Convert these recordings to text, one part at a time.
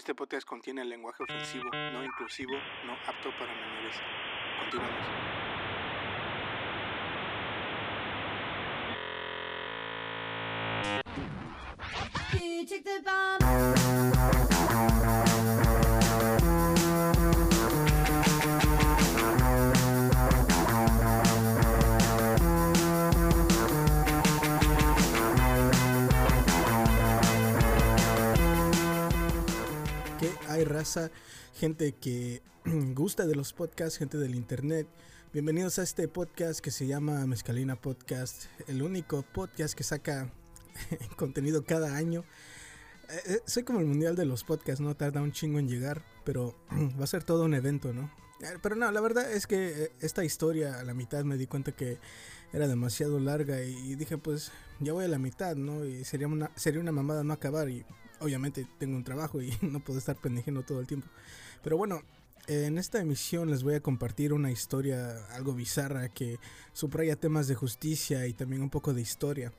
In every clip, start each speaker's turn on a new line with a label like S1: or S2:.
S1: Este podcast contiene lenguaje ofensivo, no inclusivo, no apto para menores. Continuamos.
S2: The bomb.
S3: Gente que gusta de los podcasts, gente del internet. Bienvenidos a este podcast que se llama Mezcalina Podcast, el único podcast que saca contenido cada año. Eh, eh, soy como el mundial de los podcasts, no tarda un chingo en llegar, pero va a ser todo un evento, ¿no? Eh, Pero no, la verdad es que eh, esta historia a la mitad me di cuenta que era demasiado larga y dije pues ya voy a la mitad, ¿no? Y sería una, sería una mamada no acabar y obviamente tengo un trabajo y no puedo estar pendejando todo el tiempo. Pero bueno, en esta emisión les voy a compartir una historia algo bizarra que subraya temas de justicia y también un poco de historia.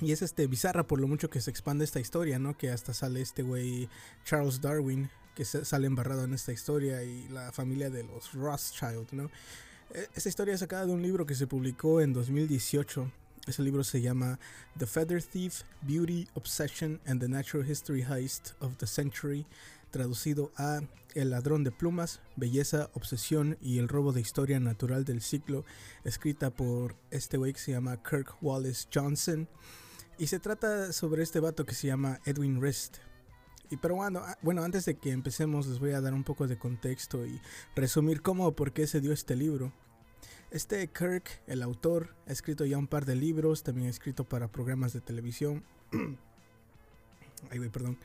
S3: Y es este bizarra por lo mucho que se expande esta historia, ¿no? Que hasta sale este güey Charles Darwin, que sale embarrado en esta historia y la familia de los Rothschild, ¿no? Eh, Esta historia es sacada de un libro que se publicó en 2018. Ese libro se llama The Feather Thief, Beauty, Obsession and the Natural History Heist of the Century, traducido a El ladrón de plumas, belleza, obsesión y el robo de historia natural del siglo, escrita por este güey que se llama Kirk Wallace Johnson. Y se trata sobre este vato que se llama Edwin Rist. Y pero bueno, bueno, antes de que empecemos les voy a dar un poco de contexto y resumir cómo o por qué se dio este libro. Este Kirk, el autor, ha escrito ya un par de libros, también ha escrito para programas de televisión. Ay, güey, perdón.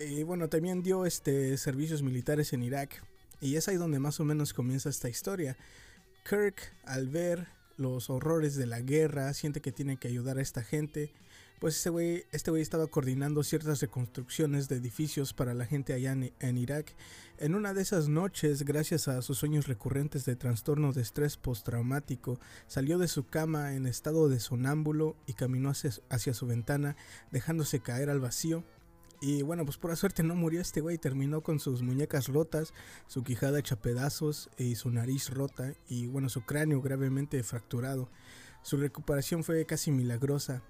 S3: Y bueno, también dio este servicios militares en Irak. Y es ahí donde más o menos comienza esta historia. Kirk, al ver los horrores de la guerra, siente que tiene que ayudar a esta gente. Pues este güey, este güey estaba coordinando ciertas reconstrucciones de edificios para la gente allá en, Irak. En una de esas noches, gracias a sus sueños recurrentes de trastorno de estrés postraumático, salió de su cama en estado de sonámbulo y caminó hacia, hacia su ventana, dejándose caer al vacío. Y bueno, pues por suerte no murió este güey, terminó con sus muñecas rotas, su quijada hecha pedazos y su nariz rota y bueno, su cráneo gravemente fracturado. Su recuperación fue casi milagrosa.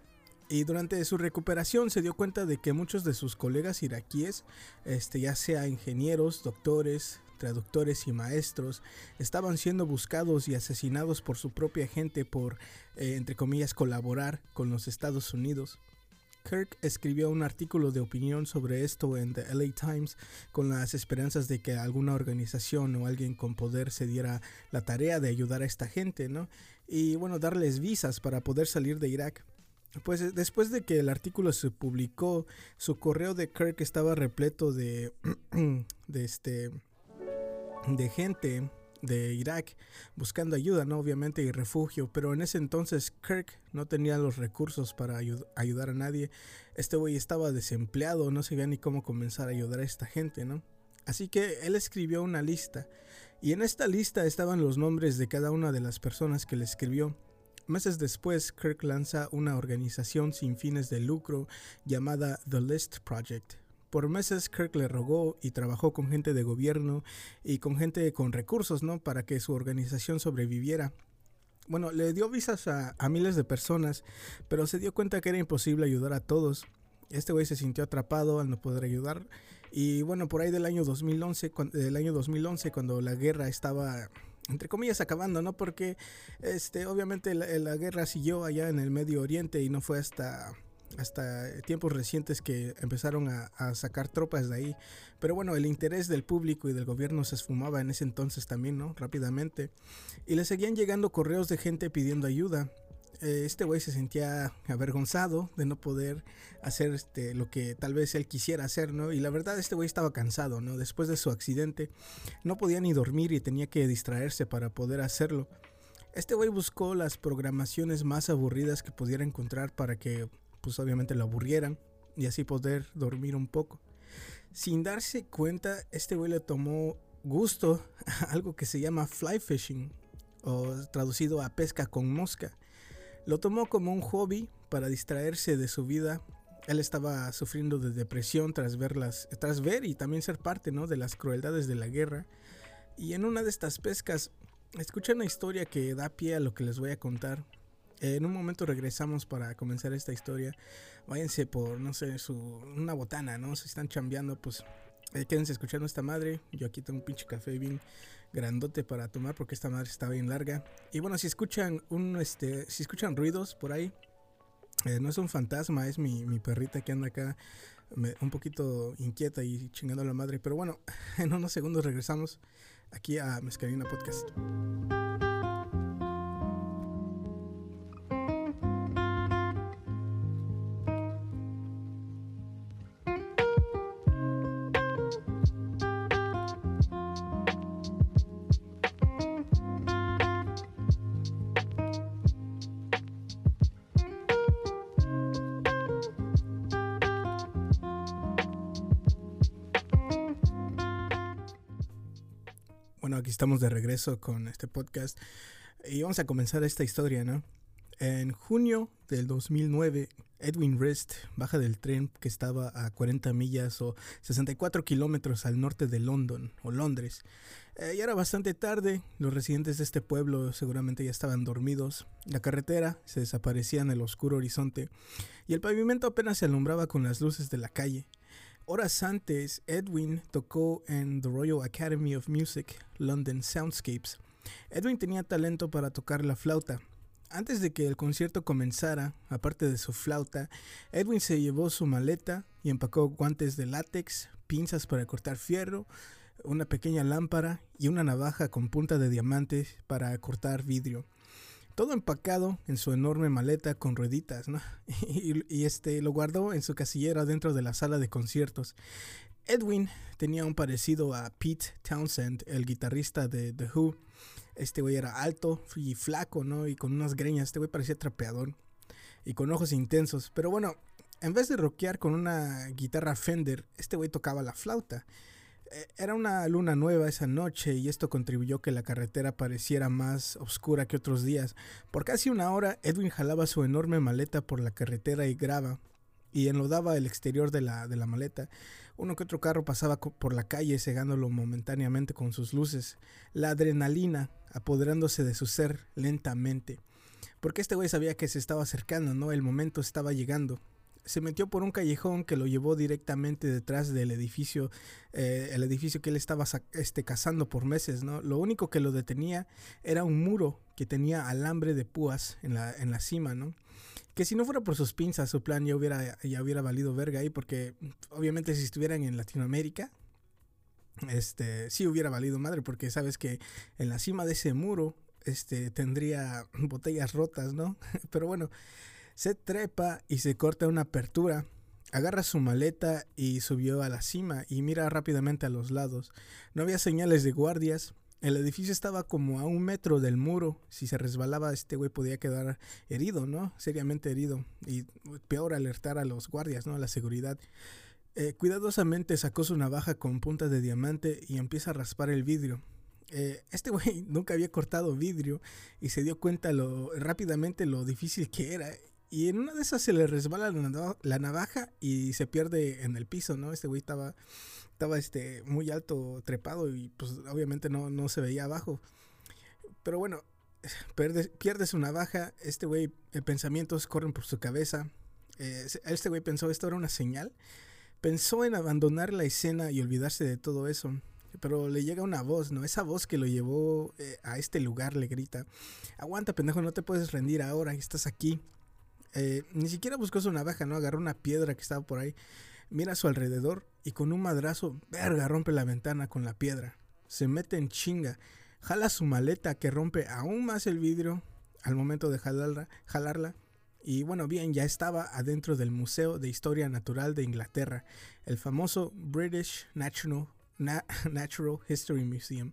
S3: Y durante su recuperación se dio cuenta de que muchos de sus colegas iraquíes, este, ya sea ingenieros, doctores, traductores y maestros, estaban siendo buscados y asesinados por su propia gente por, eh, entre comillas, colaborar con los Estados Unidos. Kirk escribió un artículo de opinión sobre esto en The LA Times con las esperanzas de que alguna organización o alguien con poder se diera la tarea de ayudar a esta gente, ¿no? Y bueno, darles visas para poder salir de Irak. Pues eh, después de que el artículo se publicó, su correo de Kirk estaba repleto de, de este, de gente de Irak buscando ayuda, ¿no? Obviamente y refugio, pero en ese entonces Kirk no tenía los recursos para ayu- ayudar a nadie. Este güey estaba desempleado, no sabía ni cómo comenzar a ayudar a esta gente, ¿no? Así que él escribió una lista y en esta lista estaban los nombres de cada una de las personas que le escribió. Meses después, Kirk lanza una organización sin fines de lucro llamada The List Project. Por meses Kirk le rogó y trabajó con gente de gobierno y con gente con recursos, ¿no? Para que su organización sobreviviera. Bueno, le dio visas a, miles de personas, pero se dio cuenta que era imposible ayudar a todos. Este güey se sintió atrapado al no poder ayudar. Y bueno, por ahí del año 2011, cuan- del año 2011 cuando la guerra estaba entre comillas acabando, ¿no? Porque este obviamente la, guerra siguió allá en el Medio Oriente y no fue hasta hasta tiempos recientes que empezaron a, a sacar tropas de ahí. Pero bueno, el interés del público y del gobierno se esfumaba en ese entonces también, ¿no? Rápidamente. Y le seguían llegando correos de gente pidiendo ayuda. Eh, este güey se sentía avergonzado de no poder hacer este, lo que tal vez él quisiera hacer, ¿no? Y la verdad, este güey estaba cansado, ¿no? Después de su accidente, no podía ni dormir y tenía que distraerse para poder hacerlo. Este güey buscó las programaciones más aburridas que pudiera encontrar para que, pues obviamente, lo aburrieran y así poder dormir un poco. Sin darse cuenta, este güey le tomó gusto a algo que se llama fly fishing, o traducido a pesca con mosca. Lo tomó como un hobby para distraerse de su vida él estaba sufriendo de depresión tras verlas, tras ver y también ser parte, ¿no? De las crueldades de la guerra. Y en una de estas pescas, escuché una historia que da pie a lo que les voy a contar. En un momento regresamos para comenzar esta historia. Váyanse por, no sé, su, una botana, ¿no? Si están chambeando, pues eh, quédense escuchando esta madre. Yo aquí tengo un pinche café bien grandote para tomar porque esta madre está bien larga. Y bueno, si escuchan un, este, si escuchan ruidos por ahí, eh, no es un fantasma, es mi, mi perrita que anda acá un poquito inquieta y chingando la madre. Pero bueno, en unos segundos regresamos aquí a Mezcalina Podcast. Estamos de regreso con este podcast y vamos a comenzar esta historia, ¿no? En junio del 2009, Edwin Rist baja del tren que estaba a 40 millas o 64 kilómetros al norte de London o Londres. Eh, ya era bastante tarde, los residentes de este pueblo seguramente ya estaban dormidos, la carretera se desaparecía en el oscuro horizonte y el pavimento apenas se alumbraba con las luces de la calle. Horas antes, Edwin tocó en The Royal Academy of Music, London Soundscapes. Edwin tenía talento para tocar la flauta. Antes de que el concierto comenzara, aparte de su flauta, Edwin se llevó su maleta y empacó guantes de látex, pinzas para cortar fierro, una pequeña lámpara y una navaja con punta de diamante para cortar vidrio. Todo empacado en su enorme maleta con rueditas, ¿no? Y, y este lo guardó en su casillera dentro de la sala de conciertos. Edwin tenía un parecido a Pete Townsend, el guitarrista de The Who. Este güey era alto y flaco, ¿no? Y con unas greñas. Este güey parecía trapeador. Y con ojos intensos. Pero bueno, en vez de rockear con una guitarra Fender, este güey tocaba la flauta. Eh, Era una luna nueva esa noche y esto contribuyó que la carretera pareciera más oscura que otros días. Por casi una hora, Edwin jalaba su enorme maleta por la carretera y grava y enlodaba el exterior de la, de la maleta. Uno que otro carro pasaba por la calle cegándolo momentáneamente con sus luces. La adrenalina apoderándose de su ser lentamente. Porque este güey sabía que se estaba acercando, ¿no? El momento estaba llegando. Se metió por un callejón que lo llevó directamente detrás del edificio, eh, el edificio que él estaba este, cazando por meses, ¿no? Lo único que lo detenía era un muro que tenía alambre de púas en la, en la cima, ¿no? Que si no fuera por sus pinzas, su plan ya hubiera, ya hubiera valido verga ahí, porque obviamente si estuvieran en Latinoamérica, este, sí hubiera valido madre, porque sabes que en la cima de ese muro, este, tendría botellas rotas, ¿no? Pero bueno, se trepa y se corta una apertura, agarra su maleta y subió a la cima y mira rápidamente a los lados. No había señales de guardias. El edificio estaba como a un metro del muro. Si se resbalaba, este güey podía quedar herido, ¿no? Seriamente herido. Y peor alertar a los guardias, ¿no? A la seguridad. Eh, cuidadosamente sacó su navaja con punta de diamante y empieza a raspar el vidrio. Eh, este güey nunca había cortado vidrio y se dio cuenta lo rápidamente lo difícil que era. Y en una de esas se le resbala la, nava- la navaja y se pierde en el piso, ¿no? Este güey estaba, estaba este, muy alto, trepado y pues obviamente no, no se veía abajo. Pero bueno, pierde, pierde su navaja, este güey, eh, pensamientos corren por su cabeza. Eh, este güey pensó, esto era una señal. Pensó en abandonar la escena y olvidarse de todo eso. Pero le llega una voz, ¿no? Esa voz que lo llevó eh, a este lugar le grita, aguanta pendejo, no te puedes rendir ahora, estás aquí. Eh, ni siquiera buscó su navaja, ¿no? Agarró una piedra que estaba por ahí, mira a su alrededor y con un madrazo, verga, rompe la ventana con la piedra. Se mete en chinga, jala su maleta que rompe aún más el vidrio al momento de jalarla. Y bueno, bien, ya estaba adentro del Museo de Historia Natural de Inglaterra, el famoso British Natural History Museum.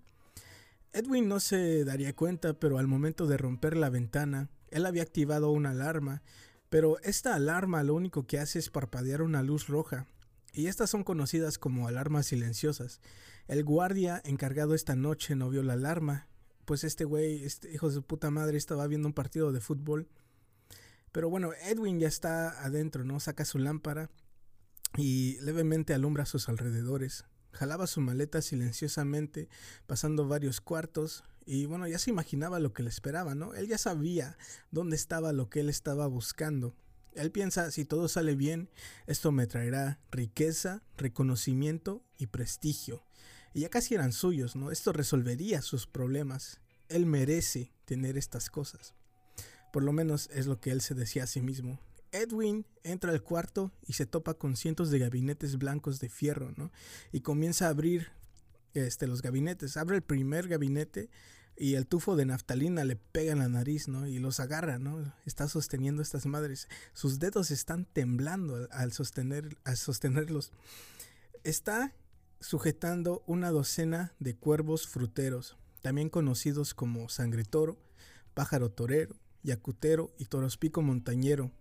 S3: Edwin no se daría cuenta, pero al momento de romper la ventana, él había activado una alarma, pero esta alarma lo único que hace es parpadear una luz roja, y estas son conocidas como alarmas silenciosas. El guardia encargado esta noche no vio la alarma, pues este güey, este hijo de su puta madre, estaba viendo un partido de fútbol. Pero bueno, Edwin ya está adentro, ¿no? Saca su lámpara y levemente alumbra sus alrededores. Jalaba su maleta silenciosamente, pasando varios cuartos, y bueno, ya se imaginaba lo que le esperaba, ¿no? Él ya sabía dónde estaba lo que él estaba buscando. Él piensa, si todo sale bien, esto me traerá riqueza, reconocimiento y prestigio. Y ya casi eran suyos, ¿no? Esto resolvería sus problemas. Él merece tener estas cosas. Por lo menos es lo que él se decía a sí mismo. Edwin entra al cuarto y se topa con cientos de gabinetes blancos de fierro, ¿no? Y comienza a abrir este, los gabinetes. Abre el primer gabinete y el tufo de naftalina le pega en la nariz, ¿no? Y los agarra, ¿no? Está sosteniendo estas madres. Sus dedos están temblando al, sostener, al sostenerlos. Está sujetando una docena de cuervos fruteros, también conocidos como sangre toro, pájaro torero, yacutero y torospico montañero,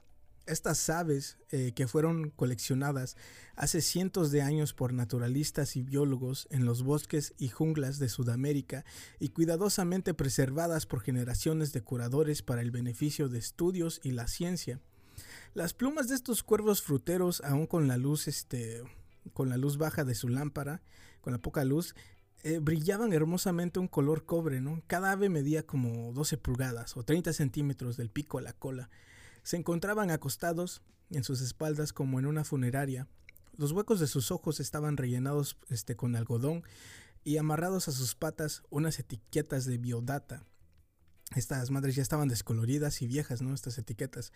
S3: estas aves eh, que fueron coleccionadas hace cientos de años por naturalistas y biólogos en los bosques y junglas de Sudamérica y cuidadosamente preservadas por generaciones de curadores para el beneficio de estudios y la ciencia. Las plumas de estos cuervos fruteros, aún con la luz, este, con la luz baja de su lámpara, con la poca luz, eh, brillaban hermosamente un color cobre, ¿no? Cada ave medía como 12 pulgadas o 30 centímetros del pico a la cola se encontraban acostados en sus espaldas como en una funeraria. Los huecos de sus ojos estaban rellenados este, con algodón y amarrados a sus patas unas etiquetas de biodata. Estas madres ya estaban descoloridas y viejas, ¿no? Estas etiquetas.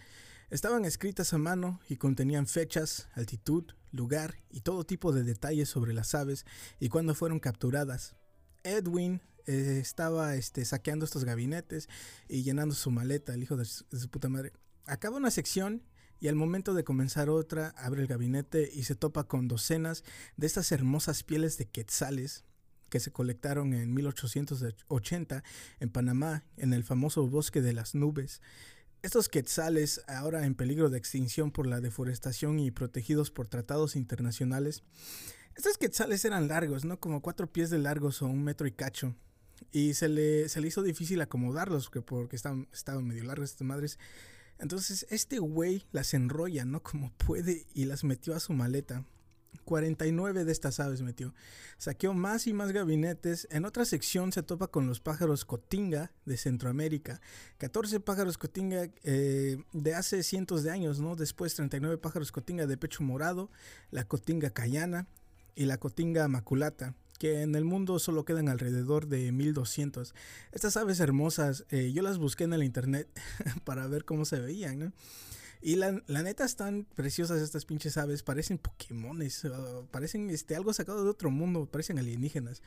S3: Estaban escritas a mano y contenían fechas, altitud, lugar y todo tipo de detalles sobre las aves y cuándo fueron capturadas. Edwin eh, estaba este, saqueando estos gabinetes y llenando su maleta, el hijo de su puta madre. Acaba una sección y al momento de comenzar otra abre el gabinete y se topa con docenas de estas hermosas pieles de quetzales que se colectaron en 1880 en Panamá, en el famoso bosque de las nubes. Estos quetzales, ahora en peligro de extinción por la deforestación y protegidos por tratados internacionales, estos quetzales eran largos, ¿no? Como cuatro pies de largos o un metro y cacho. Y se le, se le hizo difícil acomodarlos porque estaban, estaban medio largos estas madres. Entonces este güey las enrolla, ¿no? Como puede y las metió a su maleta. 49 de estas aves metió. Saqueó más y más gabinetes. En otra sección se topa con los pájaros cotinga de Centroamérica. 14 pájaros cotinga eh, de hace cientos de años, ¿no? Después 39 pájaros cotinga de pecho morado, la cotinga cayana y la cotinga maculata que en el mundo solo quedan alrededor de 1200. Estas aves hermosas, eh, yo las busqué en el internet para ver cómo se veían. Y la, neta están preciosas estas pinches aves, parecen Pokémones, uh, parecen este, algo sacado de otro mundo, parecen alienígenas.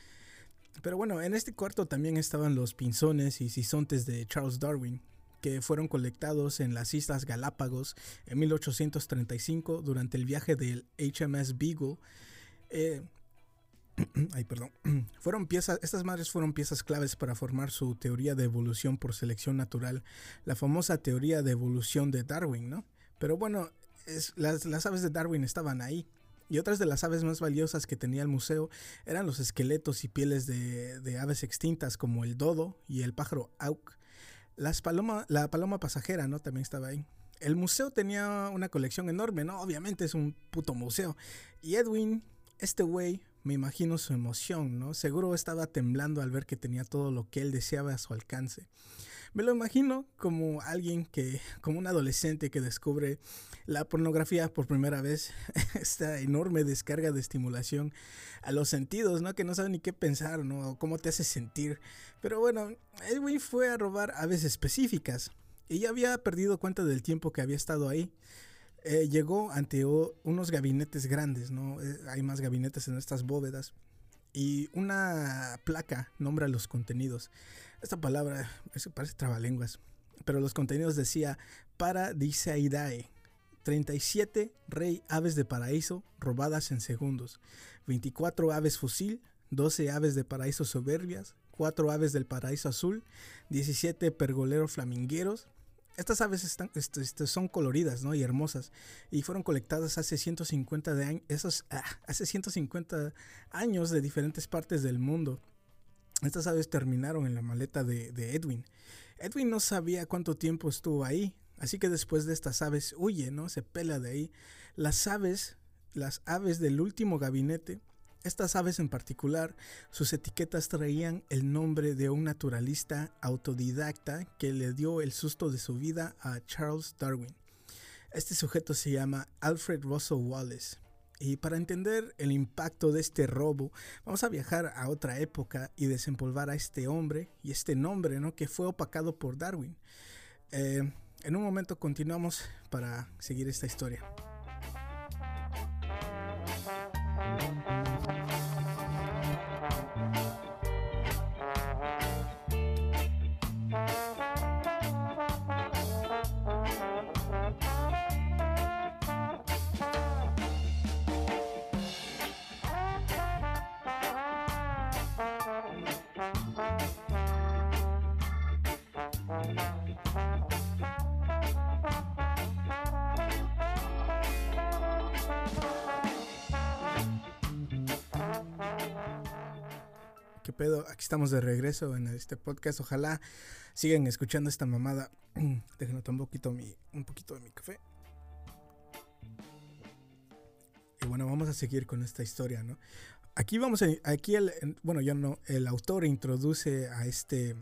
S3: Pero bueno, en este cuarto también estaban los pinzones y sisontes de Charles Darwin, que fueron colectados en las Islas Galápagos en 1835 durante el viaje del HMS Beagle. Eh, ay, perdón, fueron piezas, estas madres fueron piezas claves para formar su teoría de evolución por selección natural, la famosa teoría de evolución de Darwin, ¿no? Pero bueno, las, aves de Darwin estaban ahí. Y otras de las aves más valiosas que tenía el museo eran los esqueletos y pieles de, aves extintas como el dodo y el pájaro auk. Las paloma, la paloma pasajera, ¿no? También estaba ahí. El museo tenía una colección enorme, ¿no? Obviamente es un puto museo. Y Edwin, este güey, me imagino su emoción, ¿no? Seguro estaba temblando al ver que tenía todo lo que él deseaba a su alcance. Me lo imagino como alguien que, como un adolescente que descubre la pornografía por primera vez, esta enorme descarga de estimulación a los sentidos, ¿no? Que no sabe ni qué pensar, ¿no? O cómo te hace sentir. Pero bueno, Edwin fue a robar aves específicas y ya había perdido cuenta del tiempo que había estado ahí. Eh, llegó ante unos gabinetes grandes, ¿no? Eh, hay más gabinetes en estas bóvedas. Y una placa nombra los contenidos. Esta palabra, parece trabalenguas. Pero los contenidos decía Paradiseidae. 37 rey aves de paraíso robadas en segundos. 24 aves fusil. 12 aves de paraíso soberbias. 4 aves del paraíso azul. 17 pergoleros flamingueros. Estas aves están, este, este, son coloridas ¿no? y hermosas y fueron colectadas hace 150, de años, ah, hace 150 años de diferentes partes del mundo. Estas aves terminaron en la maleta de, Edwin. Edwin no sabía cuánto tiempo estuvo ahí, Así que después de estas aves huye, ¿no? Se pela de ahí. Las aves, las aves del último gabinete, estas aves en particular, sus etiquetas traían el nombre de un naturalista autodidacta que le dio el susto de su vida a Charles Darwin. Este sujeto se llama Alfred Russel Wallace. Y para entender el impacto de este robo, vamos a viajar a otra época y desempolvar a este hombre y este nombre, ¿no? Que fue opacado por Darwin. Eh, en un momento continuamos para seguir esta historia. Estamos de regreso en este podcast. Ojalá sigan escuchando esta mamada. Déjenme tomar un poquito, mi, un poquito de mi café. Y bueno, vamos a seguir con esta historia, ¿no? Aquí vamos a, aquí el, bueno, yo no, el autor introduce a este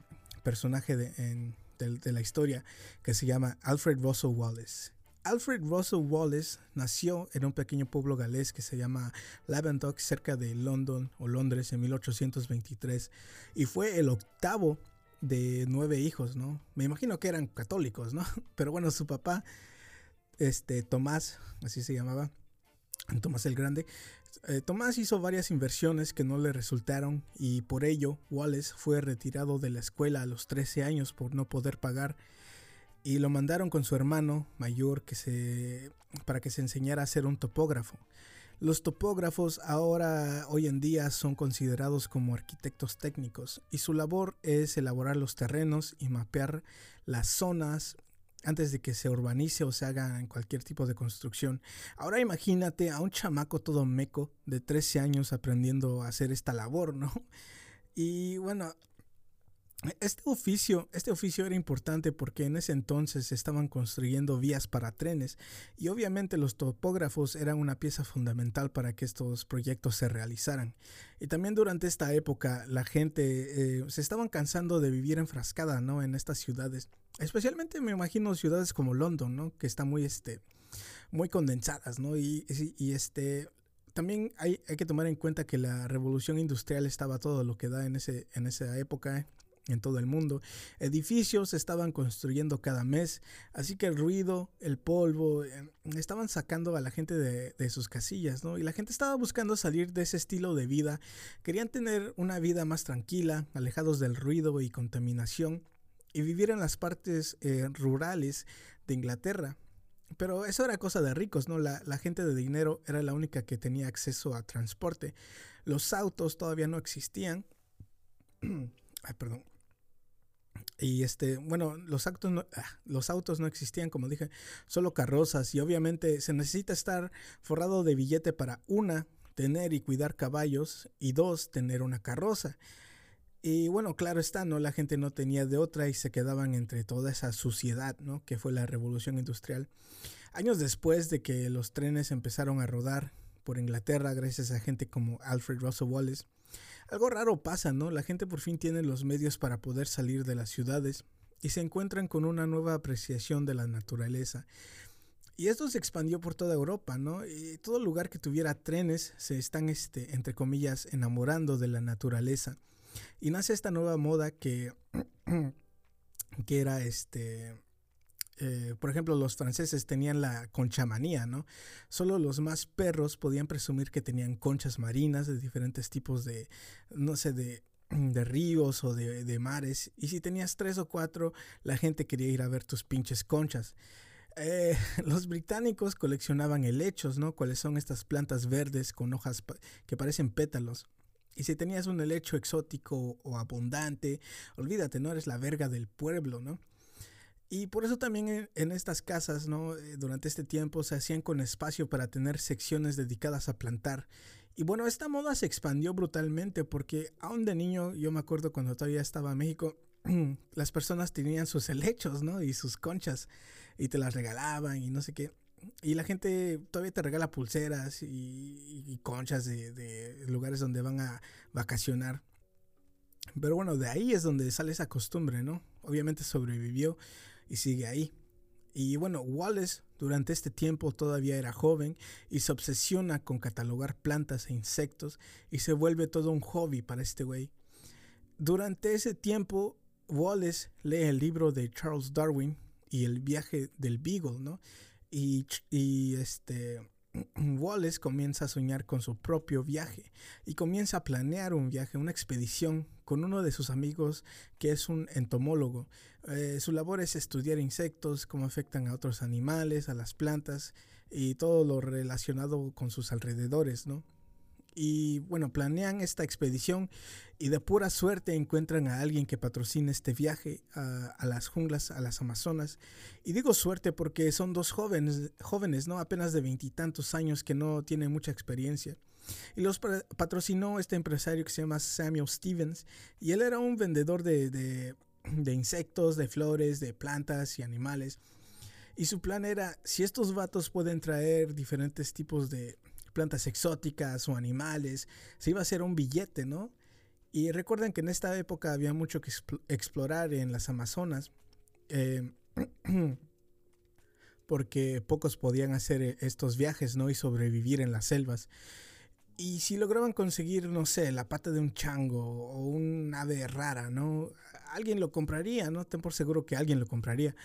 S3: personaje de, en, de, de la historia que se llama Alfred Russel Wallace. Alfred Russel Wallace nació en un pequeño pueblo galés que se llama Lavendock, cerca de London o Londres, en 1823, y fue el octavo de nueve hijos, ¿no? Me imagino que eran católicos, ¿no? Pero bueno, su papá, este Tomás, así se llamaba, Tomás el Grande, eh, Tomás hizo varias inversiones que no le resultaron y por ello Wallace fue retirado de la escuela a los 13 años por no poder pagar y lo mandaron con su hermano mayor que se, para que se enseñara a ser un topógrafo. Los topógrafos ahora, hoy en día, son considerados como arquitectos técnicos y su labor es elaborar los terrenos y mapear las zonas antes de que se urbanice o se haga cualquier tipo de construcción. Ahora imagínate a un chamaco todo meco de 13 años aprendiendo a hacer esta labor, ¿no? Y bueno, este oficio, este oficio era importante porque en ese entonces estaban construyendo vías para trenes y obviamente los topógrafos eran una pieza fundamental para que estos proyectos se realizaran. Y también durante esta época la gente eh, se estaban cansando de vivir enfrascada ¿no? en estas ciudades, especialmente me imagino ciudades como London, ¿no? que están muy, este, muy condensadas ¿no? y, y este, también hay, hay, que tomar en cuenta que la revolución industrial estaba todo lo que da en, ese, en esa época en todo el mundo. Edificios estaban construyendo cada mes, así que el ruido, el polvo, estaban sacando a la gente de, de, sus casillas, ¿no? Y la gente estaba buscando salir de ese estilo de vida, querían tener una vida más tranquila, alejados del ruido y contaminación, y vivir en las partes eh, rurales de Inglaterra. Pero eso era cosa de ricos, ¿no? La, la gente de dinero era la única que tenía acceso a transporte. Los autos todavía no existían. Ay, perdón. Y este, bueno, los autos, no, ah, los autos no existían, como dije, solo carrozas. Y obviamente se necesita estar forrado de billete para una, tener y cuidar caballos, y dos, tener una carroza. Y bueno, claro está, ¿no? La gente no tenía de otra y se quedaban entre toda esa suciedad, ¿no? Que fue la revolución industrial. Años después de que los trenes empezaron a rodar por Inglaterra, gracias a gente como Alfred Russel Wallace, algo raro pasa, ¿no? La gente por fin tiene los medios para poder salir de las ciudades y se encuentran con una nueva apreciación de la naturaleza. Y esto se expandió por toda Europa, ¿no? Y todo lugar que tuviera trenes se están, este, entre comillas, enamorando de la naturaleza. Y nace esta nueva moda que, que era este, eh, por ejemplo, los franceses tenían la conchamanía, ¿no? Solo los más perros podían presumir que tenían conchas marinas de diferentes tipos de, no sé, de, de ríos o de, de, mares. Y si tenías tres o cuatro, la gente quería ir a ver tus pinches conchas. Eh, los británicos coleccionaban helechos, ¿no? ¿Cuáles son estas plantas verdes con hojas que parecen pétalos? Y si tenías un helecho exótico o abundante, olvídate, no eres la verga del pueblo, ¿no? Y por eso también en, en, estas casas, ¿no? Eh, durante este tiempo se hacían con espacio para tener secciones dedicadas a plantar. Y bueno, esta moda se expandió brutalmente porque aún de niño, yo me acuerdo cuando todavía estaba en México, las personas tenían sus helechos, ¿no? Y sus conchas y te las regalaban y no sé qué. Y la gente todavía te regala pulseras y, y conchas de, de lugares donde van a vacacionar. Pero bueno, de ahí es donde sale esa costumbre, ¿no? Obviamente sobrevivió y sigue ahí. Y bueno, Wallace durante este tiempo todavía era joven y se obsesiona con catalogar plantas e insectos y se vuelve todo un hobby para este güey. Durante ese tiempo, Wallace lee el libro de Charles Darwin y el viaje del Beagle, ¿no? Y, y este Wallace comienza a soñar con su propio viaje y comienza a planear un viaje, una expedición con uno de sus amigos que es un entomólogo. Eh, su labor es estudiar insectos, cómo afectan a otros animales, a las plantas y todo lo relacionado con sus alrededores, ¿no? Y bueno, planean esta expedición y de pura suerte encuentran a alguien que patrocina este viaje a, las junglas, a las Amazonas. Y digo suerte porque son dos jóvenes, jóvenes, ¿no? Apenas de veintitantos años que no tienen mucha experiencia. Y los pa- patrocinó este empresario que se llama Samuel Stevens. Y él era un vendedor de, de, de insectos, de flores, de plantas y animales. Y su plan era, si estos vatos pueden traer diferentes tipos de plantas exóticas o animales, se iba a hacer un billete, ¿no? Y recuerden que en esta época había mucho que expl- explorar en las Amazonas. eh, porque pocos podían hacer eh, estos viajes, ¿no? Y sobrevivir en las selvas. Y si lograban conseguir, no sé, la pata de un chango o un ave rara, ¿no? Alguien lo compraría, ¿no? Ten por seguro que alguien lo compraría,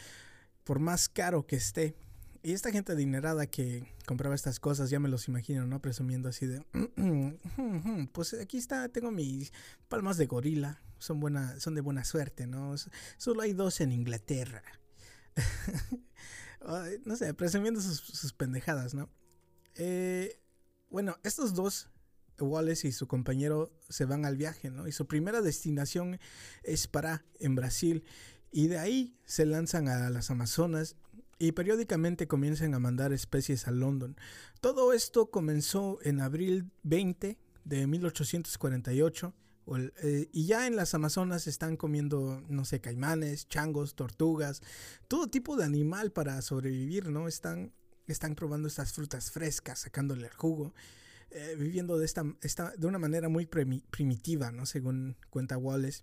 S3: por más caro que esté. Y esta gente adinerada que compraba estas cosas, ya me los imagino, ¿no? Presumiendo así de, pues aquí está, tengo mis palmas de gorila, son, buena, son de buena suerte, ¿no? Solo hay dos en Inglaterra. No sé, presumiendo sus, sus pendejadas, ¿no? Eh, bueno, estos dos, Wallace y su compañero, se van al viaje, ¿no? Y su primera destinación es Pará, en Brasil. Y de ahí se lanzan a las Amazonas y periódicamente comienzan a mandar especies a London. Todo esto comenzó en abril 20 de 1848. o el- eh, y ya en las Amazonas están comiendo, no sé, caimanes, changos, tortugas, todo tipo de animal para sobrevivir, ¿no? Están, están probando estas frutas frescas, sacándole el jugo, eh, viviendo de, esta, esta- de una manera muy primi- primitiva, ¿no? Según cuenta Wallace.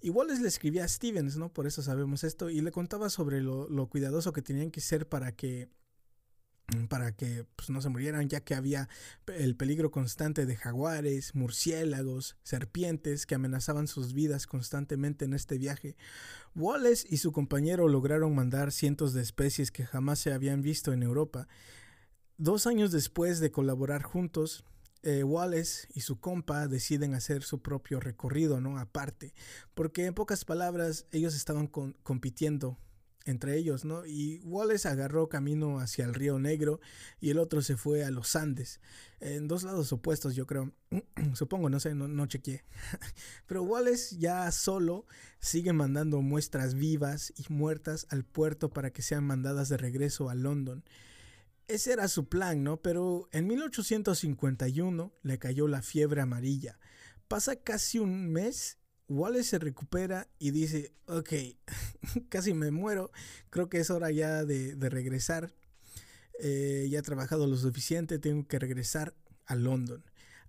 S3: Y Wallace le escribía a Stevens, ¿no? Por eso sabemos esto, y le contaba sobre lo, lo cuidadoso que tenían que ser para que para que pues, no se murieran, ya que había el peligro constante de jaguares, murciélagos, serpientes que amenazaban sus vidas constantemente en este viaje. Wallace y su compañero lograron mandar cientos de especies que jamás se habían visto en Europa. Dos años después de colaborar juntos, eh, Wallace y su compa deciden hacer su propio recorrido, ¿no? Aparte, porque en pocas palabras ellos estaban con- compitiendo entre ellos, ¿no? Y Wallace agarró camino hacia el río Negro y el otro se fue a los Andes, en dos lados opuestos, yo creo. Supongo, no sé, no, no chequeé. Pero Wallace ya solo sigue mandando muestras vivas y muertas al puerto para que sean mandadas de regreso a London. Ese era su plan, ¿no? Pero en 1851 le cayó la fiebre amarilla. Pasa casi un mes, Wallace se recupera y dice, ok, casi me muero, creo que es hora ya de, regresar. Eh, ya he trabajado lo suficiente, tengo que regresar a London.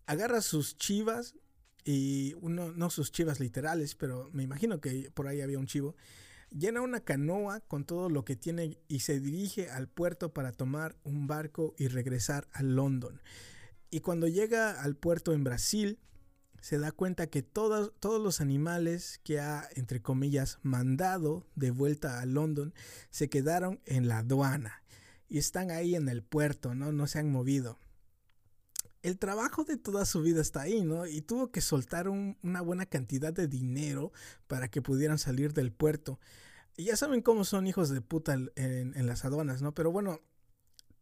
S3: Agarra sus chivas y uno, no sus chivas literales, pero me imagino que por ahí había un chivo. Llena una canoa con todo lo que tiene y se dirige al puerto para tomar un barco y regresar a London. Y cuando llega al puerto en Brasil, se da cuenta que todos, todos los animales que ha, entre comillas, mandado de vuelta a London se quedaron en la aduana y están ahí en el puerto, ¿no? No se han movido. El trabajo de toda su vida está ahí, ¿no? Y tuvo que soltar un- una buena cantidad de dinero para que pudieran salir del puerto. Y ya saben cómo son hijos de puta en, en las aduanas, ¿no? Pero bueno,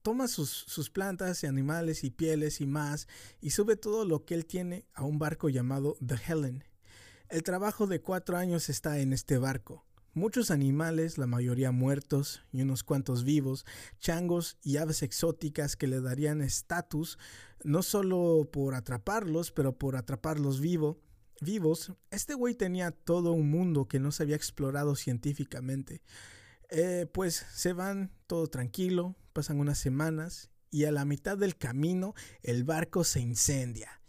S3: toma sus, sus plantas y animales y pieles y más y sube todo lo que él tiene a un barco llamado The Helen. El trabajo de cuatro años está en este barco. Muchos animales, la mayoría muertos y unos cuantos vivos, changos y aves exóticas que le darían estatus, no solo por atraparlos, pero por atraparlos vivo. vivos, este güey tenía todo un mundo que no se había explorado científicamente. Eh, pues se van todo tranquilo, pasan unas semanas y a la mitad del camino el barco se incendia.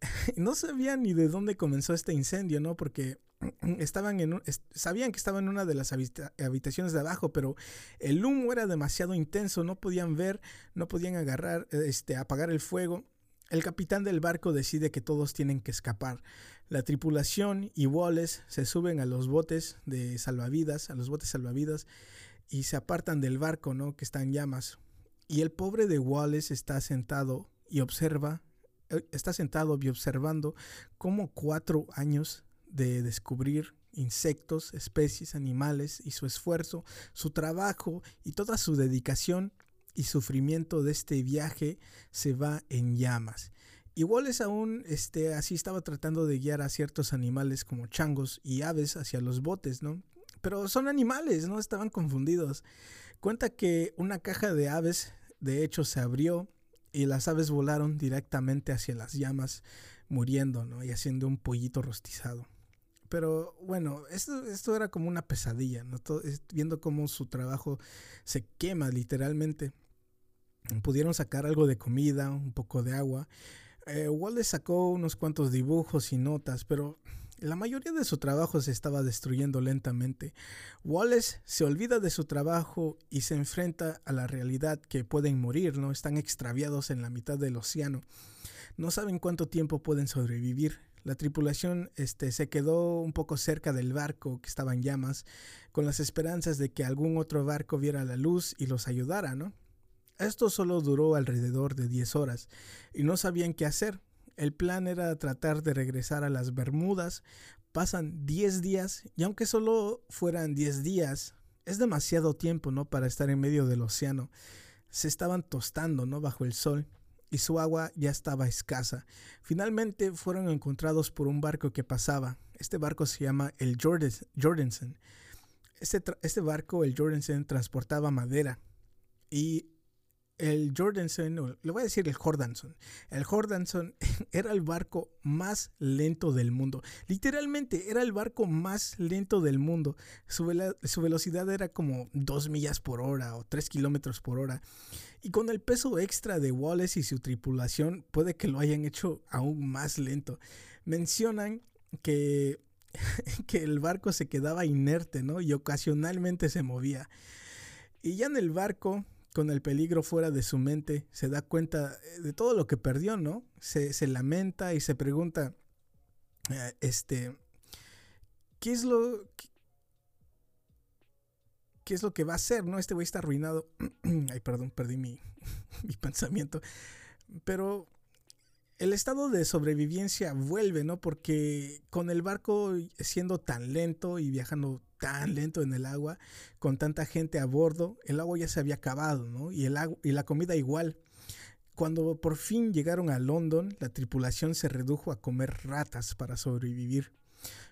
S3: no sabían ni de dónde comenzó este incendio, ¿no? Porque estaban en sabían que estaban en una de las habitaciones de abajo, pero el humo era demasiado intenso, no podían ver, no podían agarrar, este, apagar el fuego. El capitán del barco decide que todos tienen que escapar. La tripulación y Wallace se suben a los botes de salvavidas, a los botes salvavidas, y se apartan del barco, ¿no? Que está en llamas. Y el pobre de Wallace está sentado y observa eh, está sentado y observando cómo cuatro años de descubrir insectos, especies, animales y su esfuerzo, su trabajo y toda su dedicación y sufrimiento de este viaje se va en llamas. Igual es aún, este, así estaba tratando de guiar a ciertos animales como changos y aves hacia los botes, ¿no? Pero son animales, ¿no? Estaban confundidos. Cuenta que una caja de aves, de hecho, se abrió y las aves volaron directamente hacia las llamas, muriendo, ¿no? Y haciendo un pollito rostizado. Pero bueno, esto, esto era como una pesadilla, ¿no? viendo cómo su trabajo se quema literalmente. Pudieron sacar algo de comida, un poco de agua. Eh, Wallace sacó unos cuantos dibujos y notas, pero la mayoría de su trabajo se estaba destruyendo lentamente. Wallace se olvida de su trabajo y se enfrenta a la realidad que pueden morir, ¿no? Están extraviados en la mitad del océano. No saben cuánto tiempo pueden sobrevivir. La tripulación este, se quedó un poco cerca del barco que estaba en llamas, con las esperanzas de que algún otro barco viera la luz y los ayudara, ¿no? Esto solo duró alrededor de 10 horas y no sabían qué hacer. El plan era tratar de regresar a las Bermudas. Pasan 10 días y aunque solo fueran 10 días, es demasiado tiempo, ¿no? Para estar en medio del océano. Se estaban tostando, ¿no? Bajo el sol y su agua ya estaba escasa. Finalmente fueron encontrados por un barco que pasaba. Este barco se llama el Jordanson. Este, este barco, el Jordanson, transportaba madera y el Jordanson, le voy a decir el Jordanson, el Jordanson era el barco más lento del mundo. Literalmente era el barco más lento del mundo. Su, velocidad era como 2 millas por hora o 3 kilómetros por hora. Y con el peso extra de Wallace y su tripulación, puede que lo hayan hecho aún más lento. Mencionan que, que el barco se quedaba inerte, ¿no? Y ocasionalmente se movía. Y ya en el barco con el peligro fuera de su mente, se da cuenta eh, de todo lo que perdió, ¿no? Se, lamenta y se pregunta, eh, este, ¿qué es lo... Qué, es lo que va a hacer, ¿no? Este güey está arruinado. Ay, perdón, perdí mi, mi pensamiento. Pero el estado de sobrevivencia vuelve, ¿no? Porque con el barco siendo tan lento y viajando tan lento en el agua, con tanta gente a bordo, el agua ya se había acabado, ¿no? Y, el y la comida igual. Cuando por fin llegaron a London, la tripulación se redujo a comer ratas para sobrevivir.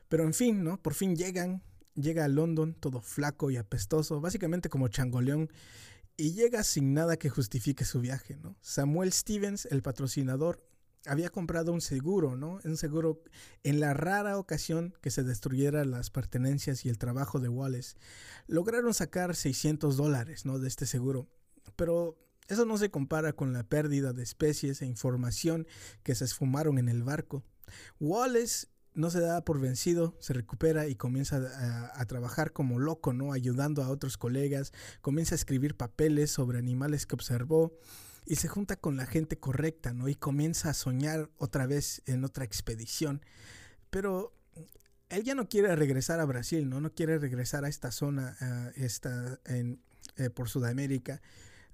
S3: Pero en fin, ¿no? Por fin llegan, llega a London todo flaco y apestoso, básicamente como changoleón, y llega sin nada que justifique su viaje, ¿no? Samuel Stevens, el patrocinador, había comprado un seguro, ¿no? Un seguro en la rara ocasión que se destruyera las pertenencias y el trabajo de Wallace. Lograron sacar 600 dólares, ¿no? De este seguro. Pero eso no se compara con la pérdida de especies e información que se esfumaron en el barco. Wallace no se da por vencido, se recupera y comienza a, trabajar como loco, ¿no? Ayudando a otros colegas, comienza a escribir papeles sobre animales que observó y se junta con la gente correcta, ¿no? Y comienza a soñar otra vez en otra expedición. Pero él ya no quiere regresar a Brasil, ¿no? No quiere regresar a esta zona, esta, en, eh, por Sudamérica.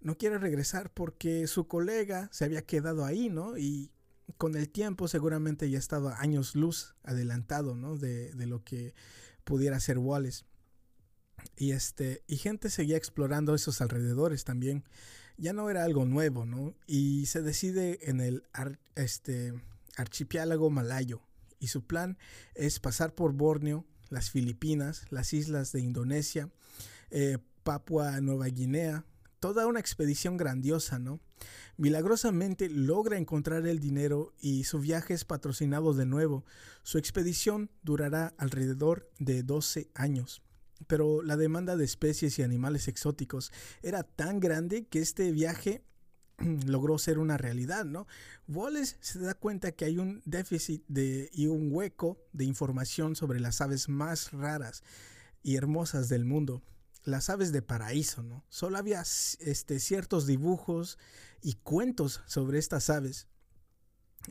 S3: No quiere regresar porque su colega se había quedado ahí, ¿no? Y con el tiempo seguramente ya estaba años luz adelantado, ¿no? De, lo que pudiera ser Wallace. Y, este, y gente seguía explorando esos alrededores también ya no era algo nuevo, ¿no? Y se decide en el este, archipiélago malayo. Y su plan es pasar por Borneo, las Filipinas, las islas de Indonesia, eh, Papua Nueva Guinea, toda una expedición grandiosa, ¿no? Milagrosamente logra encontrar el dinero y su viaje es patrocinado de nuevo. Su expedición durará alrededor de 12 años. Pero la demanda de especies y animales exóticos era tan grande que este viaje logró ser una realidad, ¿no? Wallace se da cuenta que hay un déficit de, y un hueco de información sobre las aves más raras y hermosas del mundo, las aves de paraíso, ¿no? Solo había este, ciertos dibujos y cuentos sobre estas aves.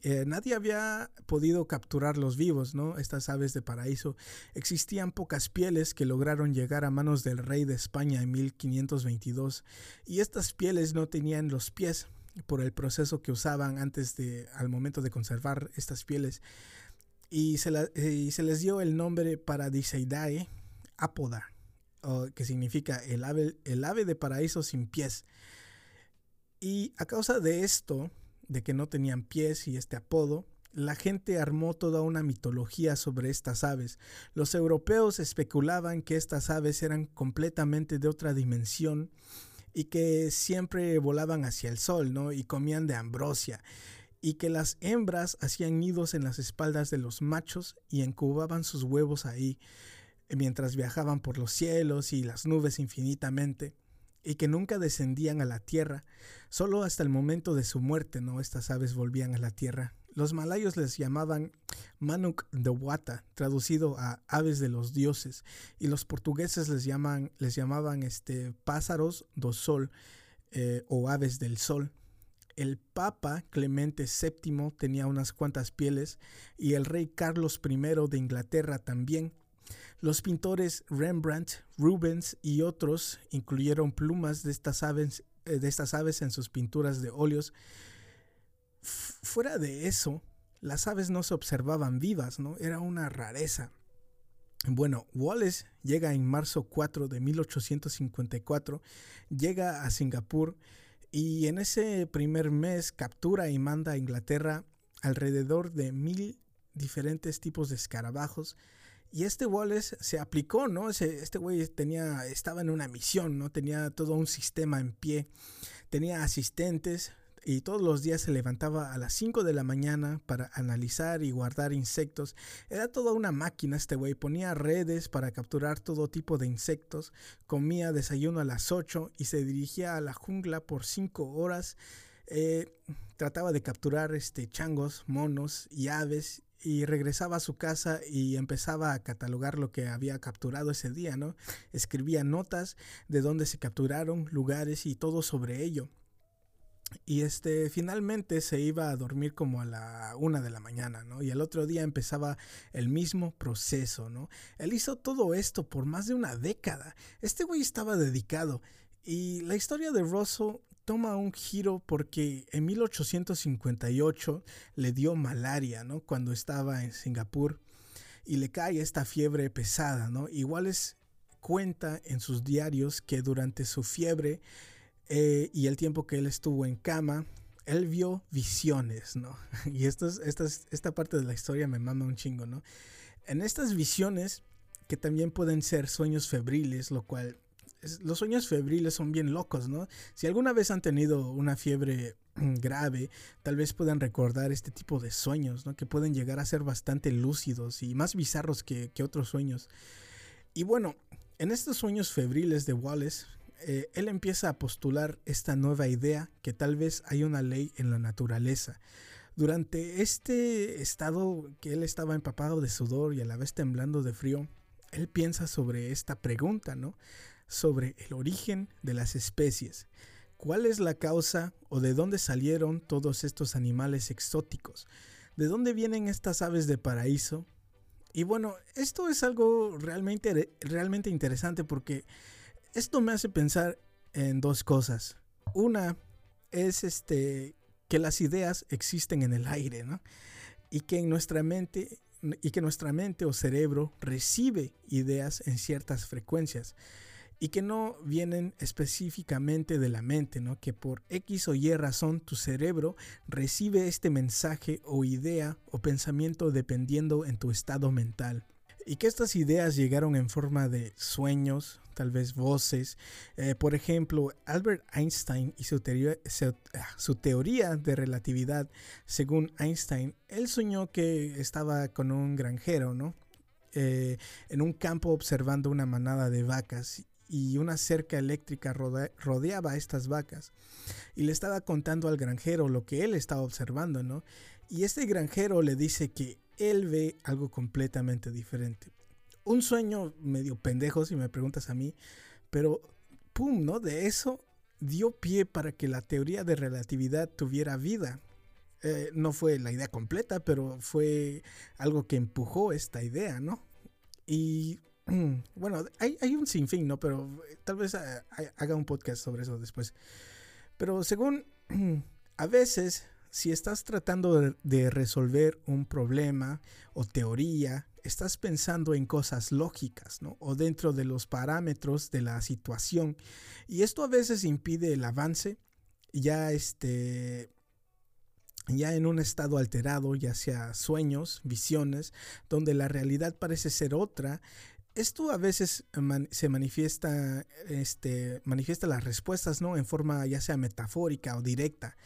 S3: Eh, nadie había podido capturarlos vivos, ¿no? Estas aves de paraíso. Existían pocas pieles que lograron llegar a manos del rey de España en 1522 y estas pieles no tenían los pies por el proceso que usaban antes de, al momento de conservar estas pieles. Y se, eh, les dio el nombre Paradiseidae apoda, que significa el ave, el ave de paraíso sin pies. Y a causa de esto, de que no tenían pies y este apodo, la gente armó toda una mitología sobre estas aves. Los europeos especulaban que estas aves eran completamente de otra dimensión y que siempre volaban hacia el sol, ¿no? Y comían de ambrosia. Y que las hembras hacían nidos en las espaldas de los machos y incubaban sus huevos ahí, mientras viajaban por los cielos y las nubes infinitamente y que nunca descendían a la tierra, solo hasta el momento de su muerte, ¿no? Estas aves volvían a la tierra. Los malayos les llamaban Manuk de Wata, traducido a aves de los dioses, y los portugueses les, llaman, les llamaban este, pájaros do sol eh, o aves del sol. El Papa Clemente VII tenía unas cuantas pieles y el rey Carlos I de Inglaterra también. Los pintores Rembrandt, Rubens y otros incluyeron plumas de estas aves, eh, en sus pinturas de óleos. fuera de eso, las aves no se observaban vivas, ¿no? Era una rareza. Bueno, Wallace llega en marzo 4 de 1854, llega a Singapur y en ese primer mes captura y manda a Inglaterra alrededor de mil diferentes tipos de escarabajos y este Wallace se aplicó, ¿no? este güey tenía, estaba en una misión, ¿no? Tenía todo un sistema en pie, tenía asistentes y todos los días se levantaba a las 5 de la mañana para analizar y guardar insectos. Era toda una máquina este güey, ponía redes para capturar todo tipo de insectos, comía desayuno a las 8 y se dirigía a la jungla por 5 horas. Eh, trataba de capturar este, changos, monos y aves y regresaba a su casa y empezaba a catalogar lo que había capturado ese día, ¿no? Escribía notas de dónde se capturaron, lugares y todo sobre ello. Y este finalmente se iba a dormir como a la una de la mañana, ¿no? Y el otro día empezaba el mismo proceso, ¿no? Él hizo todo esto por más de una década. Este güey estaba dedicado. Y la historia de Russell toma un giro porque en 1858 le dio malaria, ¿no? Cuando estaba en Singapur y le cae esta fiebre pesada, ¿no? Igual es cuenta en sus diarios que durante su fiebre eh, y el tiempo que él estuvo en cama, él vio visiones, ¿no? Y esto esta parte de la historia me mama un chingo, ¿no? En estas visiones, que también pueden ser sueños febriles, lo cual los sueños febriles son bien locos, ¿no? Si alguna vez han tenido una fiebre grave, tal vez puedan recordar este tipo de sueños, ¿no? Que pueden llegar a ser bastante lúcidos y más bizarros que, otros sueños. Y bueno, en estos sueños febriles de Wallace, eh, él empieza a postular esta nueva idea que tal vez hay una ley en la naturaleza. Durante este estado que él estaba empapado de sudor y a la vez temblando de frío, él piensa sobre esta pregunta, ¿no? Sobre el origen de las especies. ¿Cuál es la causa o de dónde salieron todos estos animales exóticos? ¿De dónde vienen estas aves de paraíso? Y bueno, esto es algo realmente, realmente interesante porque esto me hace pensar en dos cosas. Una es este que las ideas existen en el aire, ¿no? Y que nuestra mente y que nuestra mente o cerebro recibe ideas en ciertas frecuencias y que no vienen específicamente de la mente, ¿no? Que por X o Y razón tu cerebro recibe este mensaje o idea o pensamiento dependiendo en tu estado mental. y que estas ideas llegaron en forma de sueños, tal vez voces. Eh, por ejemplo, Albert Einstein y su teoría, ah, su, teoría de relatividad, según Einstein, él soñó que estaba con un granjero, ¿no? Eh, en un campo observando una manada de vacas y una cerca eléctrica rodeaba a estas vacas. Y le estaba contando al granjero lo que él estaba observando, ¿no? Y este granjero le dice que él ve algo completamente diferente. Un sueño medio pendejo, si me preguntas a mí, pero pum, ¿no? De eso dio pie para que la teoría de relatividad tuviera vida. Eh, no fue la idea completa, pero fue algo que empujó esta idea, ¿no? Y bueno, hay, hay un sinfín, ¿no? Pero tal vez eh, haga un podcast sobre eso después. Pero según, a veces si estás tratando de, resolver un problema o teoría, estás pensando en cosas lógicas, ¿no? O dentro de los parámetros de la situación. Y esto a veces impide el avance, ya este ya en un estado alterado, ya sea sueños, visiones, donde la realidad parece ser otra, esto a veces se manifiesta, este, manifiesta las respuestas, ¿no? En forma ya sea metafórica o directa.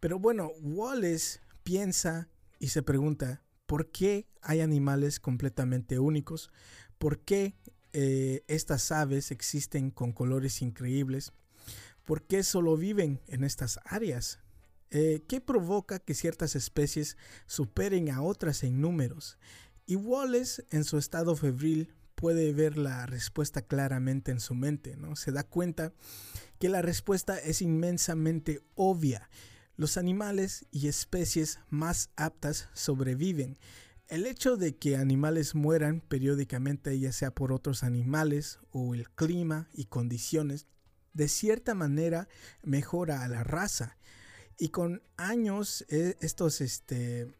S3: Pero bueno, Wallace piensa y se pregunta, ¿por qué hay animales completamente únicos? ¿Por qué eh, estas aves existen con colores increíbles? ¿Por qué solo viven en estas áreas? Eh, ¿Qué provoca que ciertas especies superen a otras en números? Y Wallace, en su estado febril, puede ver la respuesta claramente en su mente, ¿no? Se da cuenta que la respuesta es inmensamente obvia los animales y especies más aptas sobreviven. El hecho de que animales mueran periódicamente, ya sea por otros animales o el clima y condiciones, de cierta manera mejora a la raza. Y con años eh, estos, este,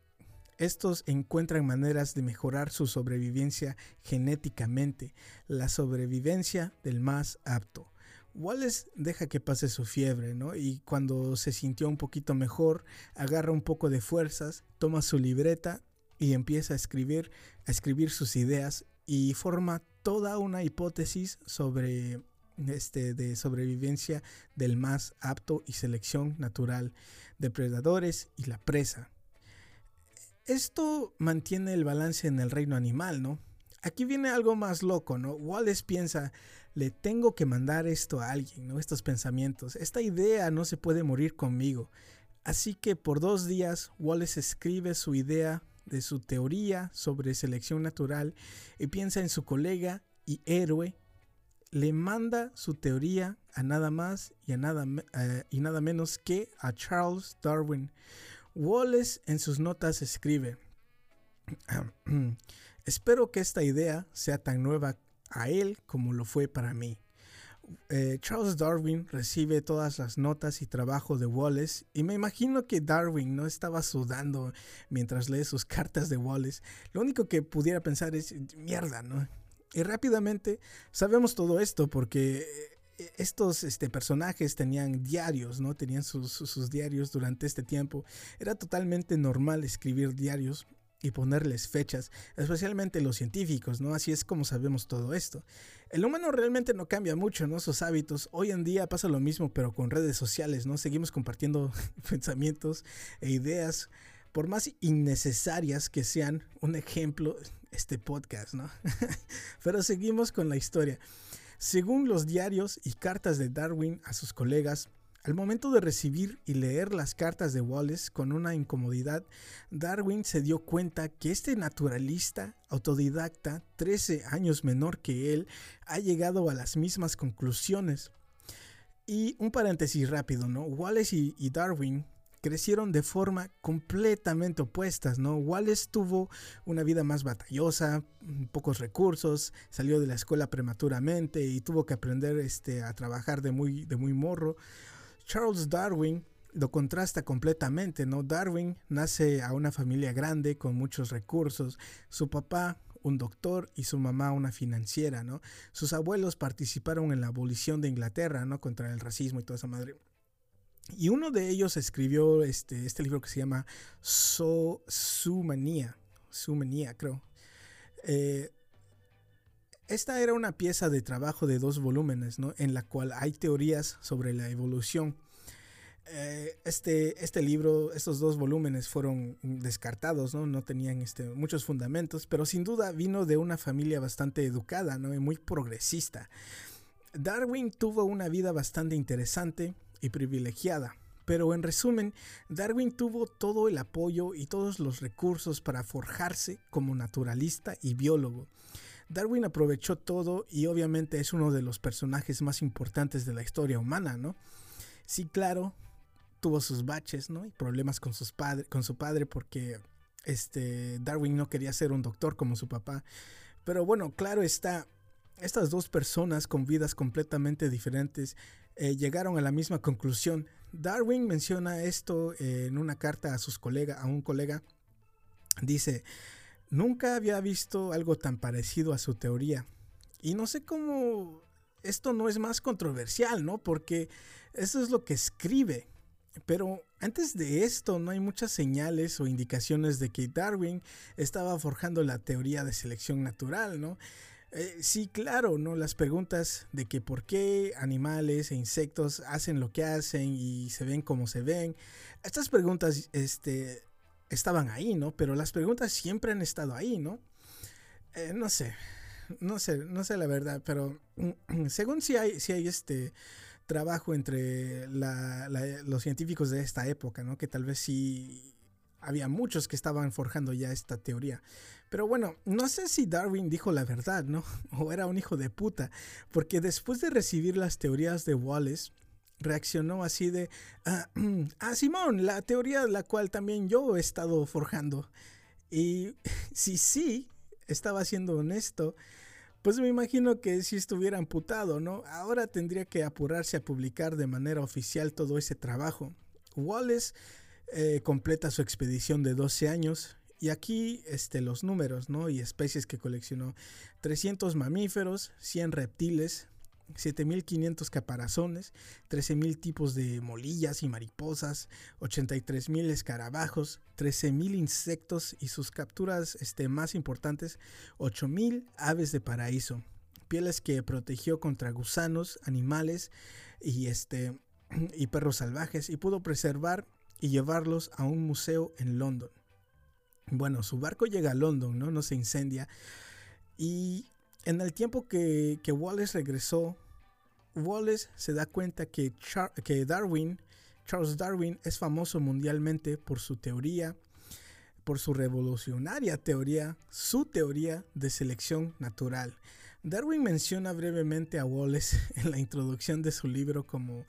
S3: estos encuentran maneras de mejorar su sobrevivencia genéticamente, la sobrevivencia del más apto. Wallace deja que pase su fiebre, ¿no? Y cuando se sintió un poquito mejor, agarra un poco de fuerzas, toma su libreta y empieza a escribir, a escribir sus ideas y forma toda una hipótesis sobre este de sobrevivencia del más apto y selección natural, depredadores y la presa. Esto mantiene el balance en el reino animal, ¿no? Aquí viene algo más loco, ¿no? Wallace piensa, le tengo que mandar esto a alguien, ¿no? Estos pensamientos. Esta idea no se puede morir conmigo. Así que por dos días Wallace escribe su idea de su teoría sobre selección natural y piensa en su colega y héroe. Le manda su teoría a nada más y, a nada, eh, y nada menos que a Charles Darwin. Wallace en sus notas escribe, espero que esta idea sea tan nueva a él como lo fue para mí. Eh, Charles Darwin recibe todas las notas y trabajo de Wallace y me imagino que Darwin no estaba sudando mientras lee sus cartas de Wallace. Lo único que pudiera pensar es mierda, ¿no? Y rápidamente sabemos todo esto porque estos este, personajes tenían diarios, ¿no? Tenían sus diarios durante este tiempo. Era totalmente normal escribir diarios y ponerles fechas, especialmente los científicos, ¿no? Así es como sabemos todo esto. El humano realmente no cambia mucho, ¿no? Sus hábitos. Hoy en día pasa lo mismo, pero con redes sociales, ¿no? Seguimos compartiendo pensamientos e ideas, por más innecesarias que sean, un ejemplo, este podcast, ¿no? pero seguimos con la historia. Según los diarios y cartas de Darwin a sus colegas, al momento de recibir y leer las cartas de Wallace con una incomodidad, Darwin se dio cuenta que este naturalista autodidacta, 13 años menor que él, ha llegado a las mismas conclusiones. Y un paréntesis rápido, ¿no? Wallace y, Darwin crecieron de forma completamente opuestas, ¿no? Wallace tuvo una vida más batallosa, pocos recursos, salió de la escuela prematuramente y tuvo que aprender este, a trabajar de muy, de muy morro. Charles Darwin lo contrasta completamente, ¿no? Darwin nace a una familia grande con muchos recursos. Su papá, un doctor, y su mamá, una financiera, ¿no? Sus abuelos participaron en la abolición de Inglaterra, ¿no? Contra el racismo y toda esa madre. Y uno de ellos escribió este, este libro que se llama so, Su Manía, Su Manía, creo. Eh, esta era una pieza de trabajo de dos volúmenes, ¿no? En la cual hay teorías sobre la evolución. Eh, este, este libro, estos dos volúmenes fueron descartados, ¿no? No tenían este, muchos fundamentos, pero sin duda vino de una familia bastante educada, ¿no? Y muy progresista. Darwin tuvo una vida bastante interesante y privilegiada. Pero en resumen, Darwin tuvo todo el apoyo y todos los recursos para forjarse como naturalista y biólogo. Darwin aprovechó todo y obviamente es uno de los personajes más importantes de la historia humana, ¿no? Sí, claro, tuvo sus baches, ¿no? Y problemas con, sus con su padre porque este, Darwin no quería ser un doctor como su papá. Pero bueno, claro está, estas dos personas con vidas completamente diferentes eh, llegaron a la misma conclusión. Darwin menciona esto en una carta a sus colegas, a un colega. Dice, nunca había visto algo tan parecido a su teoría. Y no sé cómo esto no es más controversial, ¿no? Porque eso es lo que escribe. Pero antes de esto no hay muchas señales o indicaciones de que Darwin estaba forjando la teoría de selección natural, ¿no? Eh, sí, claro, ¿no? Las preguntas de que por qué animales e insectos hacen lo que hacen y se ven como se ven. Estas preguntas este, estaban ahí, ¿no? Pero las preguntas siempre han estado ahí, ¿no? Eh, no sé, no sé, no sé la verdad, pero según si hay, si hay este trabajo entre los científicos de esta época, ¿no? Que tal vez sí había muchos que estaban forjando ya esta teoría. Pero bueno, no sé si Darwin dijo la verdad, ¿no? O era un hijo de puta, porque después de recibir las teorías de Wallace, reaccionó así de, ah, ah, Simón, la teoría la cual también yo he estado forjando. Y si sí, estaba siendo honesto, pues me imagino que si estuviera amputado, ¿no? Ahora tendría que apurarse a publicar de manera oficial todo ese trabajo. Wallace eh, completa su expedición de 12 años y aquí este, los números ¿no? y especies que coleccionó. 300 mamíferos, 100 reptiles, 7.500 caparazones, 13.000 tipos de molillas y mariposas, 83.000 escarabajos, 13.000 insectos y sus capturas este, más importantes, 8.000 aves de paraíso, pieles que protegió contra gusanos, animales y, este, y perros salvajes y pudo preservar y llevarlos a un museo en London. Bueno, su barco llega a London, ¿no? No se incendia. Y en el tiempo que, Wallace regresó, Wallace se da cuenta que, que Darwin, Charles Darwin, es famoso mundialmente por su teoría, por su revolucionaria teoría, su teoría de selección natural. Darwin menciona brevemente a Wallace en la introducción de su libro como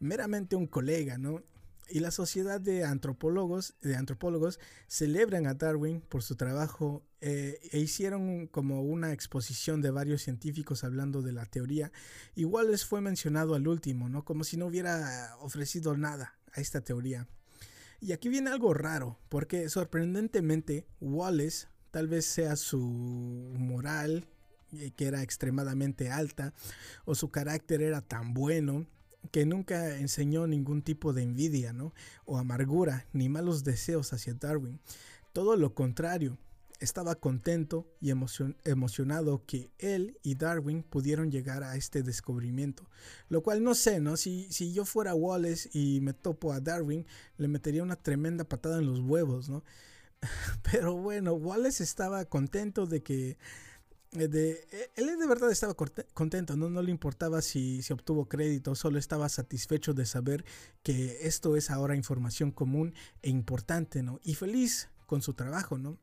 S3: meramente un colega, ¿no? Y la Sociedad de Antropólogos, de Antropólogos celebran a Darwin por su trabajo eh, e hicieron como una exposición de varios científicos hablando de la teoría. Igual les fue mencionado al último, ¿no? Como si no hubiera ofrecido nada a esta teoría. Y aquí viene algo raro, porque sorprendentemente Wallace, tal vez sea su moral, eh, que era extremadamente alta, o su carácter era tan bueno, que nunca enseñó ningún tipo de envidia, ¿no? O amargura, ni malos deseos hacia Darwin. Todo lo contrario, estaba contento y emocionado que él y Darwin pudieron llegar a este descubrimiento. Lo cual no sé, ¿no? Si, si yo fuera Wallace y me topo a Darwin, le metería una tremenda patada en los huevos, ¿no? Pero bueno, Wallace estaba contento de que de, eh, él de verdad estaba contento, ¿no? no le importaba si, si obtuvo crédito, solo estaba satisfecho de saber que esto es ahora información común e importante, ¿no? Y feliz con su trabajo, ¿no?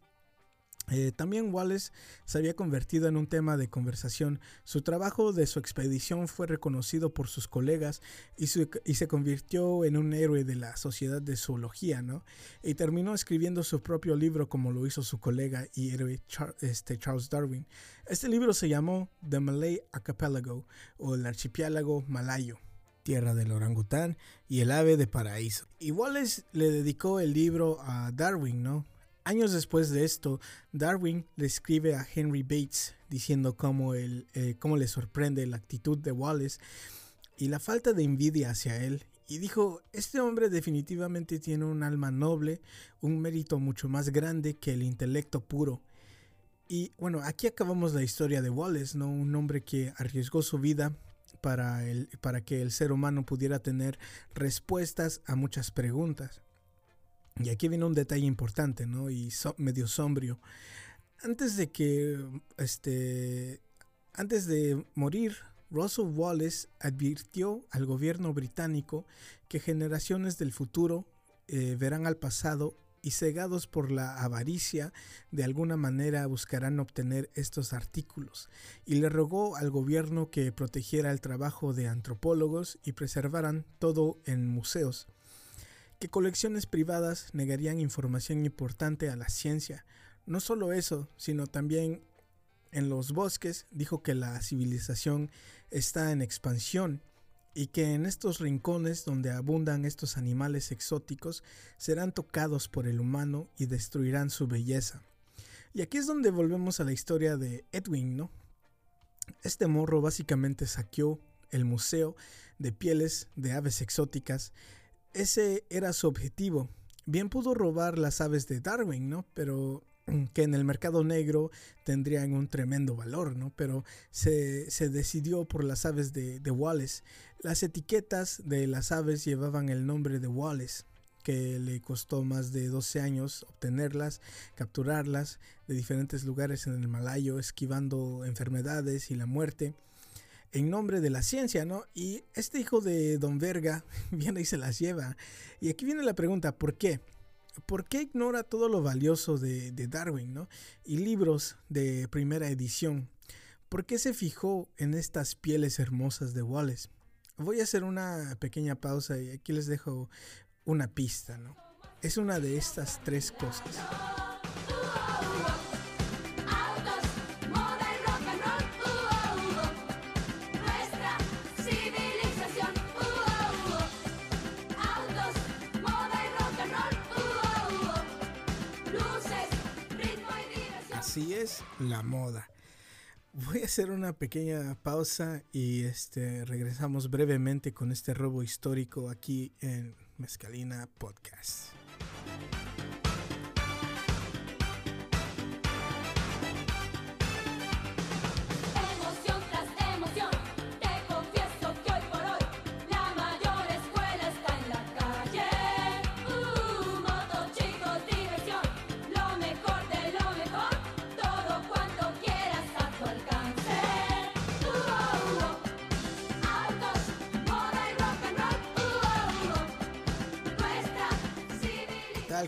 S3: Eh, también Wallace se había convertido en un tema de conversación. Su trabajo de su expedición fue reconocido por sus colegas y, se convirtió en un héroe de la sociedad de zoología, ¿no? Y terminó escribiendo su propio libro como lo hizo su colega y héroe este, Charles Darwin. Este libro se llamó The Malay Archipelago o el archipiélago malayo tierra del orangután y el ave de paraíso. Y Wallace le dedicó el libro a Darwin, ¿no? Años después de esto, Darwin le escribe a Henry Bates diciendo cómo, eh, cómo le sorprende la actitud de Wallace y la falta de envidia hacia él. Y dijo, este hombre definitivamente tiene un alma noble, un mérito mucho más grande que el intelecto puro. Y bueno, aquí acabamos la historia de Wallace, ¿no? Un hombre que arriesgó su vida para, el, para que el ser humano pudiera tener respuestas a muchas preguntas. Y aquí viene un detalle importante, ¿no? Y medio sombrio. Antes de que, este, antes de morir, Russell Wallace advirtió al gobierno británico que generaciones del futuro eh, verán al pasado y cegados por la avaricia, de alguna manera buscarán obtener estos artículos, y le rogó al gobierno que protegiera el trabajo de antropólogos y preservaran todo en museos, que colecciones privadas negarían información importante a la ciencia. No solo eso, sino también en los bosques dijo que la civilización está en expansión y que en estos rincones donde abundan estos animales exóticos serán tocados por el humano y destruirán su belleza. Y aquí es donde volvemos a la historia de Edwin, ¿no? Este morro básicamente saqueó el museo de pieles de aves exóticas. Ese era su objetivo. Bien pudo robar las aves de Darwin, ¿no? Pero que en el mercado negro tendrían un tremendo valor, ¿no? Pero se, decidió por las aves de, de, Wallace. Las etiquetas de las aves llevaban el nombre de Wallace, que le costó más de 12 años obtenerlas, capturarlas de diferentes lugares en el Malayo, esquivando enfermedades y la muerte en nombre de la ciencia, ¿no? Y este hijo de Don Verga viene y se las lleva. Y aquí viene la pregunta, ¿por qué? ¿por qué ignora todo lo valioso de, Darwin ¿no? y libros de primera edición? ¿Por qué se fijó en estas pieles hermosas de Wallace? Voy a hacer una pequeña pausa y aquí les dejo una pista, ¿no? Es una de estas tres cosas. Así es la moda. Voy a hacer una pequeña pausa y este regresamos brevemente con este robo histórico aquí en Mezcalina Podcast.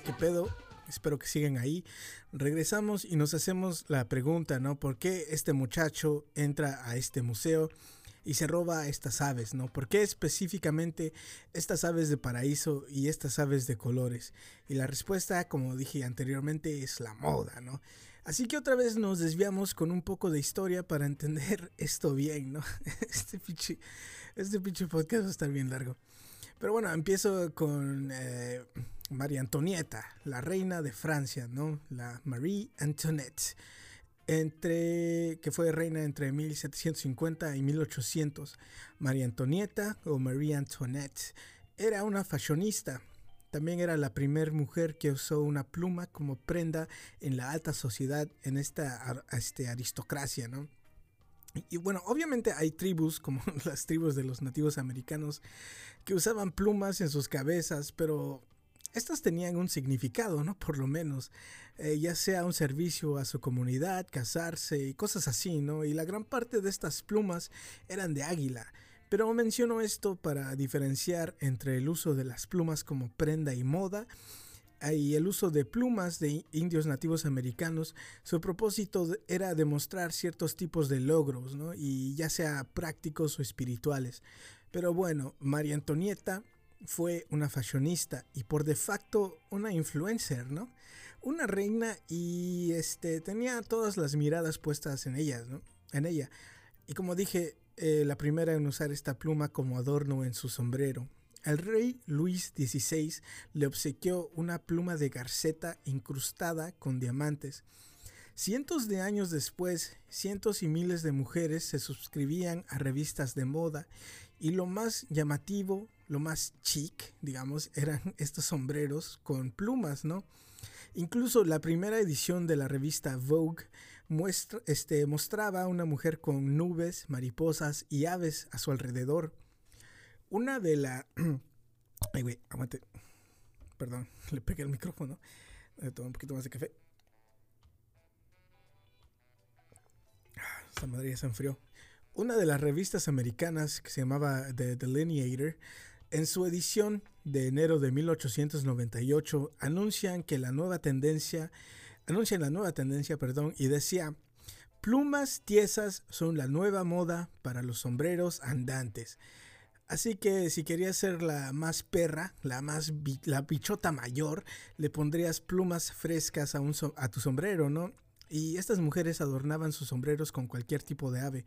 S3: ¿Qué pedo? Espero que sigan ahí. Regresamos y nos hacemos la pregunta, ¿no? ¿Por qué este muchacho entra a este museo y se roba estas aves, ¿no? ¿Por qué específicamente estas aves de paraíso y estas aves de colores? Y la respuesta, como dije anteriormente, es la moda, ¿no? Así que otra vez nos desviamos con un poco de historia para entender esto bien, ¿no? Este pinche, este podcast va a estar bien largo. Pero bueno, empiezo con eh, María Antonieta, la reina de Francia, ¿no? La Marie Antoinette, entre, que fue reina entre 1750 y 1800. María Antonieta o Marie Antoinette era una fashionista. También era la primera mujer que usó una pluma como prenda en la alta sociedad, en esta este, aristocracia, ¿no? Y bueno, obviamente hay tribus, como las tribus de los nativos americanos, que usaban plumas en sus cabezas, pero estas tenían un significado, ¿no? Por lo menos, eh, ya sea un servicio a su comunidad, casarse y cosas así, ¿no? Y la gran parte de estas plumas eran de águila. Pero menciono esto para diferenciar entre el uso de las plumas como prenda y moda y el uso de plumas de indios nativos americanos, su propósito era demostrar ciertos tipos de logros, ¿no? y ya sea prácticos o espirituales. Pero bueno, María Antonieta fue una fashionista y por de facto una influencer, ¿no? Una reina y este tenía todas las miradas puestas en ella, ¿no? En ella. Y como dije, eh, la primera en usar esta pluma como adorno en su sombrero. El rey Luis XVI le obsequió una pluma de garceta incrustada con diamantes. Cientos de años después, cientos y miles de mujeres se suscribían a revistas de moda y lo más llamativo lo más chic, digamos, eran estos sombreros con plumas, ¿no? Incluso la primera edición de la revista Vogue muestra, este, mostraba a una mujer con nubes, mariposas y aves a su alrededor. Una de la... Ay, güey, aguante. Perdón, le pegué el micrófono. Le tomo un poquito más de café. Ah, Esa madre ya se enfrió. Una de las revistas americanas que se llamaba The Delineator, en su edición de enero de 1898, anuncian que la nueva tendencia, anuncian la nueva tendencia, perdón, y decía, plumas tiesas son la nueva moda para los sombreros andantes. Así que si querías ser la más perra, la más la bichota mayor, le pondrías plumas frescas a, un a tu sombrero, ¿no? Y estas mujeres adornaban sus sombreros con cualquier tipo de ave.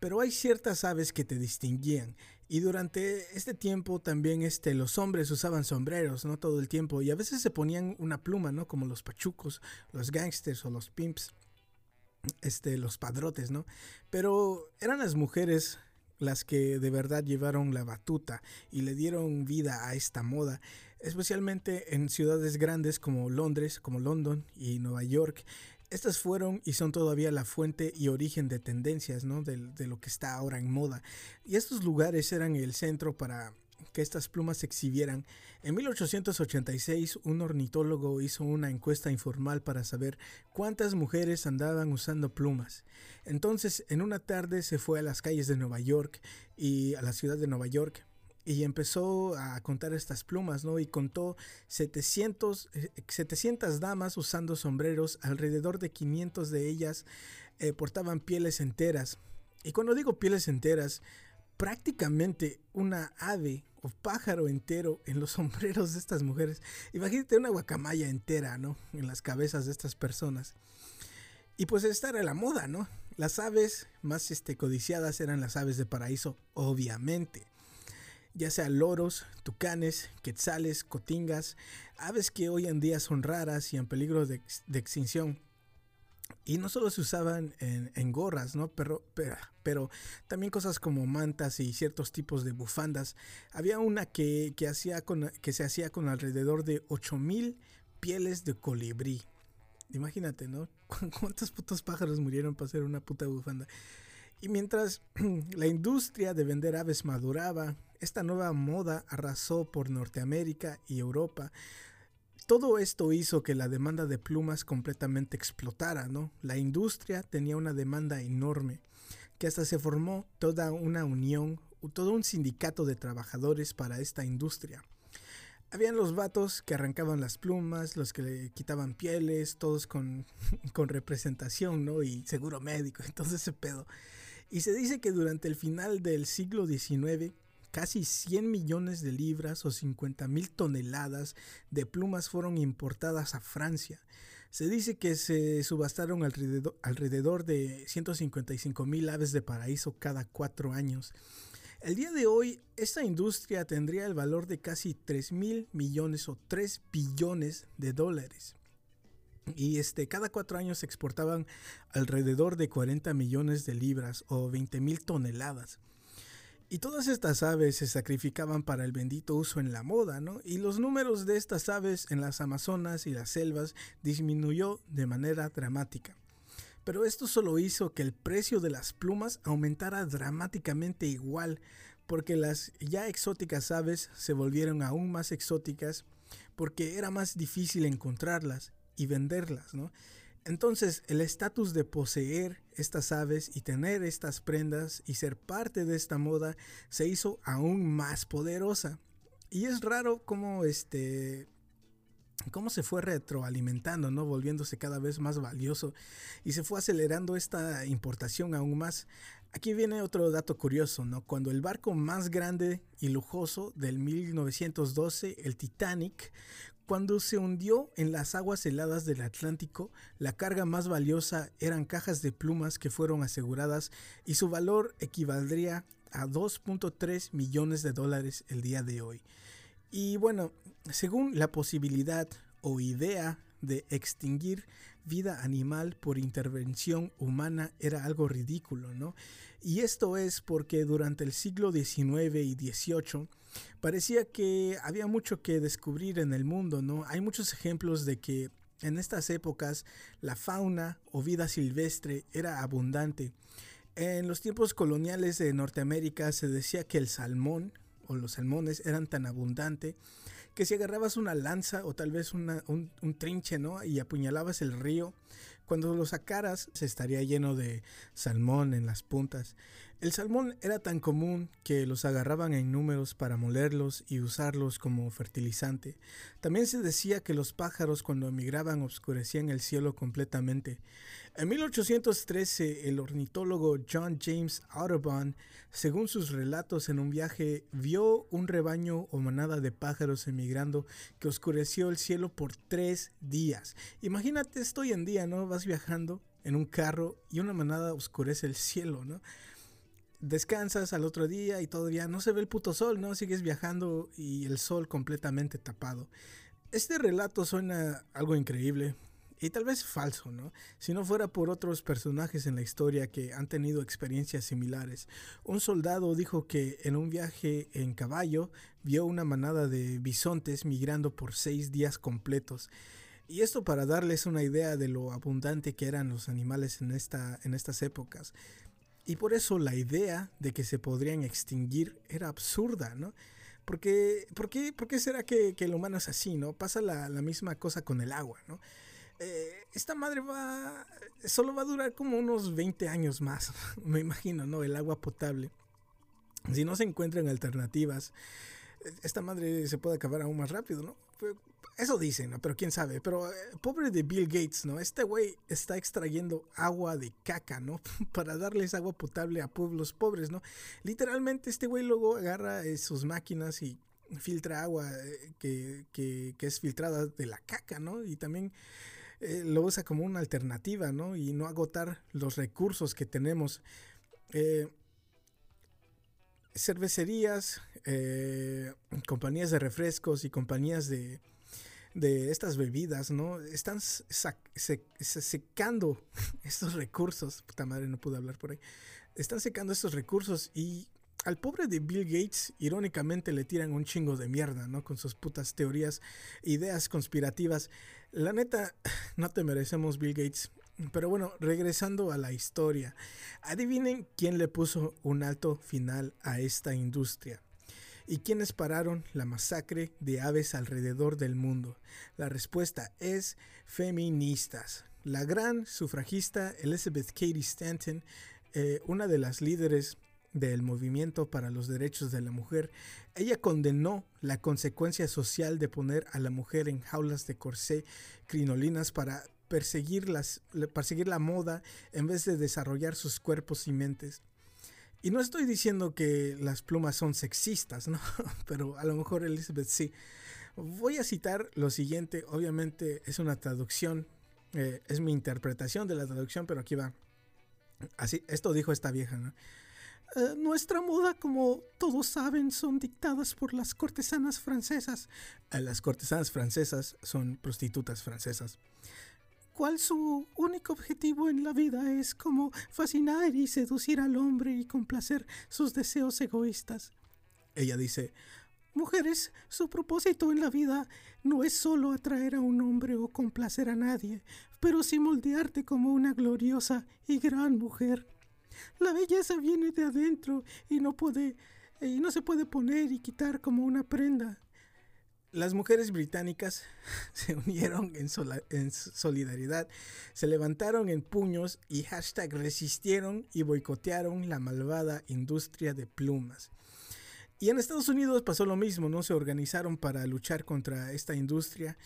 S3: Pero hay ciertas aves que te distinguían. Y durante este tiempo también este, los hombres usaban sombreros, ¿no? Todo el tiempo. Y a veces se ponían una pluma, ¿no? Como los pachucos, los gangsters o los pimps. Este, los padrotes, ¿no? Pero eran las mujeres las que de verdad llevaron la batuta y le dieron vida a esta moda, especialmente en ciudades grandes como Londres, como London y Nueva York. Estas fueron y son todavía la fuente y origen de tendencias, ¿no? De, de lo que está ahora en moda. Y estos lugares eran el centro para que estas plumas se exhibieran. En 1886 un ornitólogo hizo una encuesta informal para saber cuántas mujeres andaban usando plumas. Entonces, en una tarde se fue a las calles de Nueva York y a la ciudad de Nueva York y empezó a contar estas plumas, ¿no? Y contó 700, eh, 700 damas usando sombreros, alrededor de 500 de ellas eh, portaban pieles enteras. Y cuando digo pieles enteras, prácticamente una ave o pájaro entero en los sombreros de estas mujeres. Imagínate una guacamaya entera, ¿no? En las cabezas de estas personas. Y pues esta era la moda, ¿no? Las aves más este, codiciadas eran las aves de paraíso, obviamente. Ya sea loros, tucanes, quetzales, cotingas, aves que hoy en día son raras y en peligro de, ex- de extinción. Y no solo se usaban en, en gorras, ¿no? Pero, pero, pero también cosas como mantas y ciertos tipos de bufandas. Había una que, que, hacía con, que se hacía con alrededor de 8000 pieles de colibrí. Imagínate, ¿no? ¿Cu- ¿Cuántos putos pájaros murieron para hacer una puta bufanda? Y mientras la industria de vender aves maduraba, esta nueva moda arrasó por Norteamérica y Europa. Todo esto hizo que la demanda de plumas completamente explotara, ¿no? La industria tenía una demanda enorme, que hasta se formó toda una unión, todo un sindicato de trabajadores para esta industria. Habían los vatos que arrancaban las plumas, los que le quitaban pieles, todos con, con representación, ¿no? Y seguro médico, entonces ese pedo. Y se dice que durante el final del siglo XIX, casi 100 millones de libras o 50 mil toneladas de plumas fueron importadas a Francia. Se dice que se subastaron alrededor, de 155 mil aves de paraíso cada cuatro años. El día de hoy, esta industria tendría el valor de casi 3 mil millones o 3 billones de dólares. Y este, cada cuatro años se exportaban alrededor de 40 millones de libras o 20 mil toneladas. Y todas estas aves se sacrificaban para el bendito uso en la moda, ¿no? Y los números de estas aves en las Amazonas y las selvas disminuyó de manera dramática. Pero esto solo hizo que el precio de las plumas aumentara dramáticamente igual, porque las ya exóticas aves se volvieron aún más exóticas porque era más difícil encontrarlas y venderlas, ¿no? Entonces el estatus de poseer estas aves y tener estas prendas y ser parte de esta moda se hizo aún más poderosa. Y es raro cómo este cómo se fue retroalimentando, ¿no? Volviéndose cada vez más valioso y se fue acelerando esta importación aún más. Aquí viene otro dato curioso, ¿no? Cuando el barco más grande y lujoso del 1912, el Titanic, cuando se hundió en las aguas heladas del Atlántico, la carga más valiosa eran cajas de plumas que fueron aseguradas y su valor equivaldría a 2.3 millones de dólares el día de hoy. Y bueno, según la posibilidad o idea de extinguir vida animal por intervención humana era algo ridículo, ¿no? Y esto es porque durante el siglo XIX y XVIII parecía que había mucho que descubrir en el mundo, ¿no? Hay muchos ejemplos de que En estas épocas, la fauna o vida silvestre era abundante. En los tiempos coloniales de Norteamérica se decía que el salmón o los salmones eran tan abundantes que si agarrabas una lanza o tal vez una- un, un trinche, ¿no? Y apuñalabas el río, cuando lo sacaras se estaría lleno de salmón en las puntas. El salmón era tan común que los agarraban en números para molerlos y usarlos como fertilizante. También se decía que los pájaros cuando emigraban oscurecían el cielo completamente. En 1813, el ornitólogo John James Audubon, según sus relatos en un viaje, vio un rebaño o manada de pájaros emigrando que oscureció el cielo por tres días. Imagínate esto hoy en día, ¿no? Vas viajando en un carro y una manada oscurece el cielo, ¿no? Descansas al otro día y todavía no se ve el puto sol, ¿no? Sigues viajando y el sol completamente tapado. Este relato suena algo increíble y tal vez falso, ¿no? Si no fuera por otros personajes en la historia que han tenido experiencias similares. Un soldado dijo que en un viaje en caballo vio una manada de bisontes migrando por seis días completos. Y esto para darles una idea de lo abundante que eran los animales en, esta, en estas épocas. Y por eso la idea de que se podrían extinguir era absurda, ¿no? Porque, ¿por, qué, será que, que el humano es así, ¿no? Pasa la, la misma cosa con el agua, ¿no? Eh, esta madre va, solo va a durar como unos 20 años más, me imagino, ¿no? El agua potable. Si no se encuentran alternativas, esta madre se puede acabar aún más rápido, ¿no? Eso dicen, ¿no? Pero quién sabe. Pero eh, pobre de Bill Gates, ¿no? Este güey está extrayendo agua de caca, ¿no? Para darles agua potable a pueblos pobres, ¿no? Literalmente este güey luego agarra eh, sus máquinas y filtra agua eh, que, que- que es filtrada de la caca, ¿no? Y también eh, lo usa como una alternativa, ¿no? Y no agotar los recursos que tenemos. Eh, cervecerías, eh, compañías de refrescos y compañías de, de estas bebidas, ¿no? Están secando estos recursos. Puta madre, no pude hablar por ahí. Están secando estos recursos y al pobre de Bill Gates, irónicamente, le tiran un chingo de mierda, ¿no? Con sus putas teorías, ideas conspirativas. La neta, no te merecemos, Bill Gates. Pero bueno, regresando a la historia. Adivinen quién le puso un alto final a esta industria. ¿Y quiénes pararon la masacre de aves alrededor del mundo? La respuesta es feministas. La gran sufragista Elizabeth Cady Stanton, eh, una de las líderes del movimiento para los derechos de la mujer, ella condenó la consecuencia social de poner a la mujer en jaulas de corsé crinolinas para perseguir, las, perseguir la moda en vez de desarrollar sus cuerpos y mentes. Y no estoy diciendo que las plumas son sexistas, ¿no? Pero a lo mejor Elizabeth sí. Voy a citar lo siguiente, obviamente es una traducción, eh, es mi interpretación de la traducción, pero aquí va. Así, esto dijo esta vieja, ¿no? Eh, nuestra moda, como todos saben, son dictadas por las cortesanas francesas. Eh, las cortesanas francesas son prostitutas francesas. ¿Cuál su único objetivo en la vida es como fascinar y seducir al hombre y complacer sus deseos egoístas? Ella dice, Mujeres, su propósito en la vida no es solo atraer a un hombre o complacer a nadie, pero sí moldearte como una gloriosa y gran mujer. La belleza viene de adentro y no puede y no se puede poner y quitar como una prenda. Las mujeres británicas se unieron en, solidaridad, se levantaron en puños y hashtag resistieron y boicotearon la malvada industria de plumas. Y en Estados Unidos pasó lo mismo, ¿no? Se organizaron para luchar contra esta industria.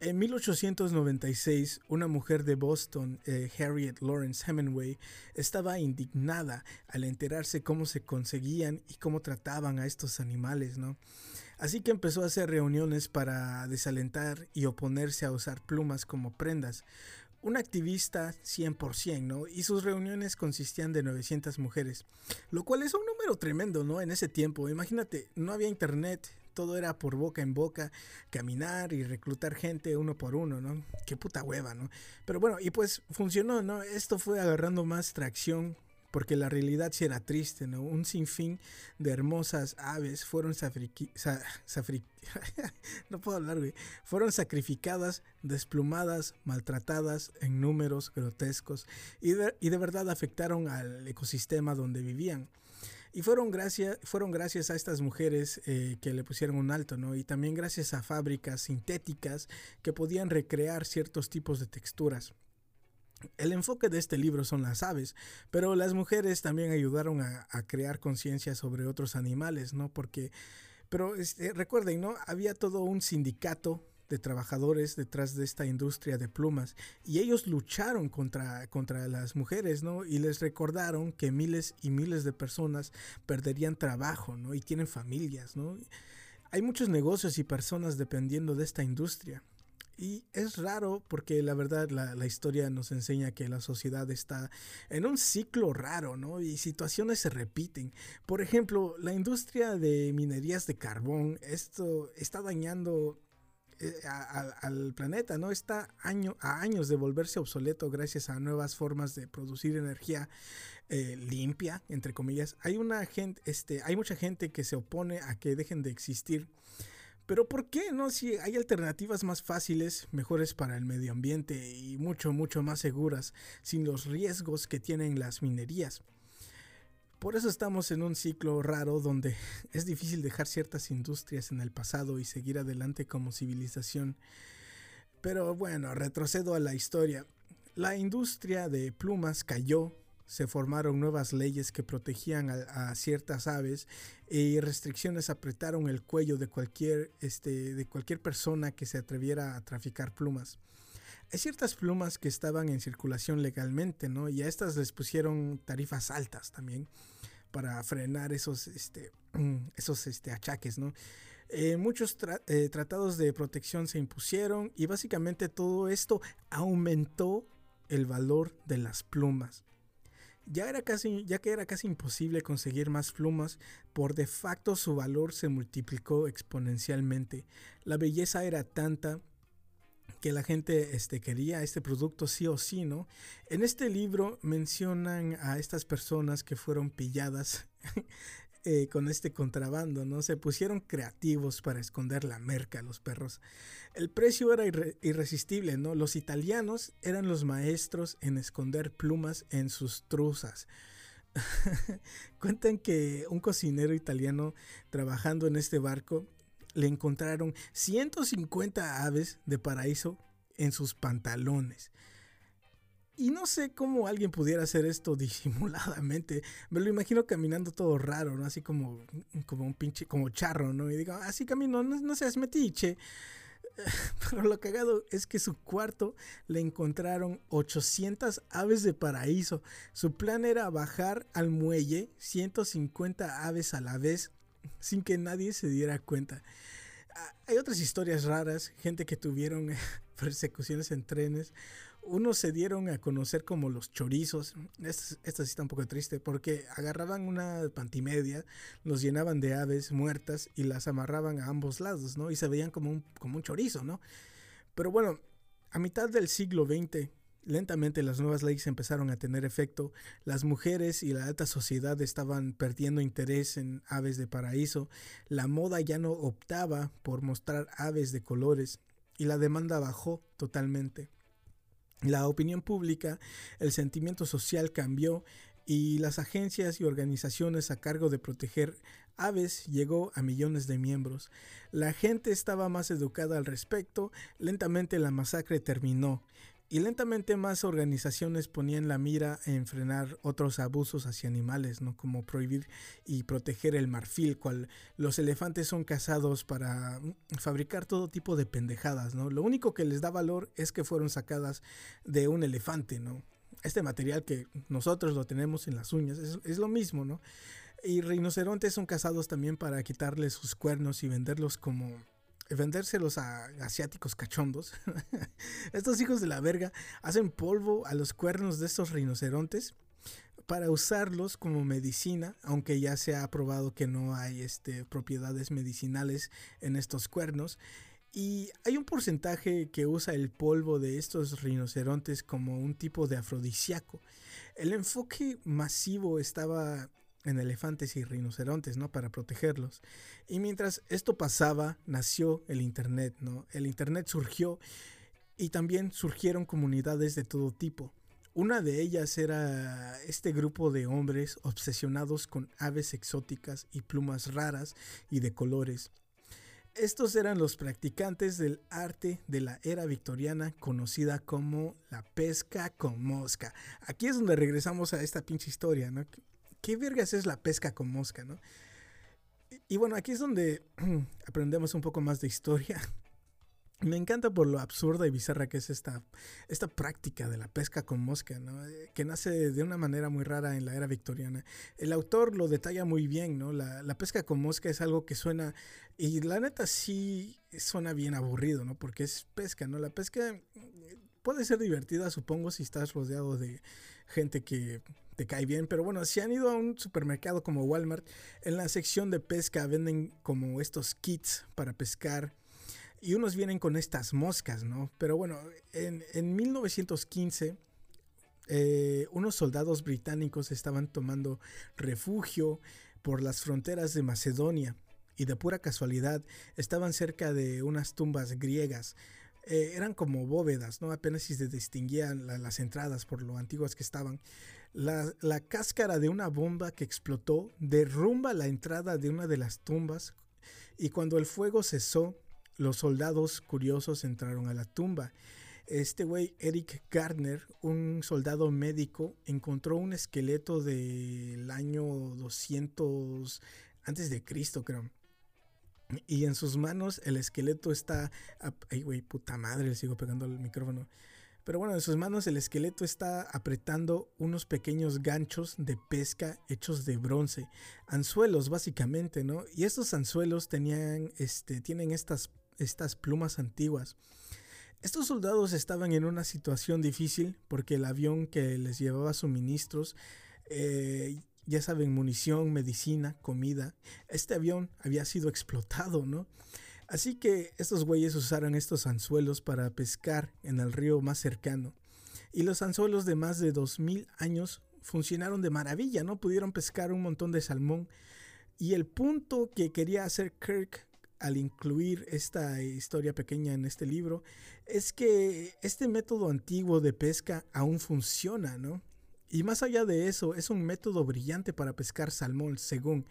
S3: En 1896, una mujer de Boston, eh, Harriet Lawrence Hemingway, estaba indignada al enterarse cómo se conseguían y cómo trataban a estos animales, ¿no? Así que empezó a hacer reuniones para desalentar y oponerse a usar plumas como prendas. Un activista 100%, ¿no? Y sus reuniones consistían de 900 mujeres, lo cual es un número tremendo, ¿no? En ese tiempo, imagínate, no había internet, todo era por boca en boca, caminar y reclutar gente uno por uno, ¿no? Qué puta hueva, ¿no? Pero bueno, y pues funcionó, ¿no? Esto fue agarrando más tracción porque la realidad sí era triste, ¿no? Un sinfín de hermosas aves fueron sacrificadas, desplumadas, maltratadas en números grotescos y y de verdad afectaron al ecosistema donde vivían. Y fueron gracias, fueron gracias a estas mujeres eh, que le pusieron un alto, ¿no? Y también gracias a fábricas sintéticas que podían recrear ciertos tipos de texturas. El enfoque de este libro son las aves, pero las mujeres también ayudaron a, crear conciencia sobre otros animales, ¿no? Porque, pero este, recuerden, ¿no? Había todo un sindicato de trabajadores detrás de esta industria de plumas y ellos lucharon contra, contra las mujeres, ¿no? Y les recordaron que miles y miles de personas perderían trabajo, ¿no? Y tienen familias, ¿no? Hay muchos negocios y personas dependiendo de esta industria. Y es raro porque la verdad la, la, historia nos enseña que la sociedad está en un ciclo raro, ¿no? Y situaciones se repiten. Por ejemplo, la industria de minerías de carbón, esto está dañando eh, al planeta, ¿no? Está año, a años de volverse obsoleto gracias a nuevas formas de producir energía eh, limpia, entre comillas. Hay una gente, este, hay mucha gente que se opone a que dejen de existir. Pero ¿por qué no? Si hay alternativas más fáciles, mejores para el medio ambiente y mucho, mucho más seguras, sin los riesgos que tienen las minerías. Por eso estamos en un ciclo raro donde es difícil dejar ciertas industrias en el pasado y seguir adelante como civilización. Pero bueno, retrocedo a la historia. La industria de plumas cayó, se formaron nuevas leyes que protegían a, ciertas aves y restricciones apretaron el cuello de cualquier, este, de cualquier persona que se atreviera a traficar plumas. Hay ciertas plumas que estaban en circulación legalmente, ¿no? Y a estas les pusieron tarifas altas también para frenar esos, este, esos este, achaques, ¿no? Eh, muchos eh, tratados de protección se impusieron y básicamente todo esto aumentó el valor de las plumas. Ya, era casi, ya que era casi imposible conseguir más plumas, por de facto su valor se multiplicó exponencialmente. La belleza era tanta que la gente este, quería este producto sí o sí, ¿no? En este libro mencionan a estas personas que fueron pilladas eh, con este contrabando, ¿no? Se pusieron creativos para esconder la merca, los perros. El precio era irresistible, ¿no? Los italianos eran los maestros en esconder plumas en sus truzas. Cuentan que un cocinero italiano trabajando en este barco le encontraron 150 aves de paraíso en sus pantalones. Y no sé cómo alguien pudiera hacer esto disimuladamente. Me lo imagino caminando todo raro, ¿no? Así como, como un pinche, como charro, ¿no? Y digo, así camino, no, no seas metiche. Pero lo cagado es que su cuarto le encontraron 800 aves de paraíso. Su plan era bajar al muelle 150 aves a la vez sin que nadie se diera cuenta. Ah, hay otras historias raras, gente que tuvieron persecuciones en trenes. Unos se dieron a conocer como los chorizos. Esta, sí está un poco triste porque agarraban una pantimedia, los llenaban de aves muertas y las amarraban a ambos lados, ¿no? Y se veían como un, como un chorizo, ¿no? Pero bueno, a mitad del siglo XX Lentamente las nuevas leyes empezaron a tener efecto, las mujeres y la alta sociedad estaban perdiendo interés en aves de paraíso, la moda ya no optaba por mostrar aves de colores y la demanda bajó totalmente. La opinión pública, el sentimiento social cambió y las agencias y organizaciones a cargo de proteger aves llegó a millones de miembros. La gente estaba más educada al respecto, lentamente la masacre terminó y lentamente más organizaciones ponían la mira en frenar otros abusos hacia animales, ¿no? Como prohibir y proteger el marfil, cual los elefantes son cazados para fabricar todo tipo de pendejadas, ¿no? Lo único que les da valor es que fueron sacadas de un elefante, ¿no? Este material que nosotros lo tenemos en las uñas es, es lo mismo, ¿no? Y rinocerontes son cazados también para quitarles sus cuernos y venderlos como vendérselos a asiáticos cachondos. estos hijos de la verga hacen polvo a los cuernos de estos rinocerontes para usarlos como medicina, aunque ya se ha probado que no hay este, propiedades medicinales en estos cuernos. Y hay un porcentaje que usa el polvo de estos rinocerontes como un tipo de afrodisíaco. El enfoque masivo estaba en elefantes y rinocerontes, ¿no? Para protegerlos. Y mientras esto pasaba, nació el Internet, ¿no? El Internet surgió y también surgieron comunidades de todo tipo. Una de ellas era este grupo de hombres obsesionados con aves exóticas y plumas raras y de colores. Estos eran los practicantes del arte de la era victoriana conocida como la pesca con mosca. Aquí es donde regresamos a esta pinche historia, ¿no? ¿Qué vergas es la pesca con mosca, no? Y, bueno, aquí es donde aprendemos un poco más de historia. Me encanta por lo absurda y bizarra que es esta, esta práctica de la pesca con mosca, ¿no? Eh, que nace de una manera muy rara en la era victoriana. El autor lo detalla muy bien, ¿no? La, la pesca con mosca es algo que suena, y la neta sí suena bien aburrido, ¿no? Porque es pesca, ¿no? La pesca eh, puede ser divertida, supongo, si estás rodeado de gente que te cae bien, pero bueno, si han ido a un supermercado como Walmart, en la sección de pesca venden como estos kits para pescar y unos vienen con estas moscas, ¿no? Pero bueno, en, en 1915 eh, unos soldados británicos estaban tomando refugio por las fronteras de Macedonia y de pura casualidad estaban cerca de unas tumbas griegas. Eh, eran como bóvedas, ¿no? Apenas si se distinguían la, las entradas por lo antiguas que estaban. La, la cáscara de una bomba que explotó derrumba la entrada de una de las tumbas y cuando el fuego cesó, los soldados curiosos entraron a la tumba. Este güey, Eric Gardner, un soldado médico, encontró un esqueleto del año 200 antes de Cristo, creo. Y en sus manos el esqueleto está... Ay, güey, puta madre, le sigo pegando el micrófono. Pero bueno, en sus manos el esqueleto está apretando unos pequeños ganchos de pesca hechos de bronce. Anzuelos, básicamente, ¿no? Y estos anzuelos tenían, este, tienen estas, estas plumas antiguas. Estos soldados estaban en una situación difícil porque el avión que les llevaba suministros eh, ya saben, munición, medicina, comida. Este avión había sido explotado, ¿no? Así que estos güeyes usaron estos anzuelos para pescar en el río más cercano. Y los anzuelos de más de 2000 años funcionaron de maravilla, ¿no? Pudieron pescar un montón de salmón. Y el punto que quería hacer Kirk al incluir esta historia pequeña en este libro es que este método antiguo de pesca aún funciona, ¿no? Y más allá de eso, es un método brillante para pescar salmón, según.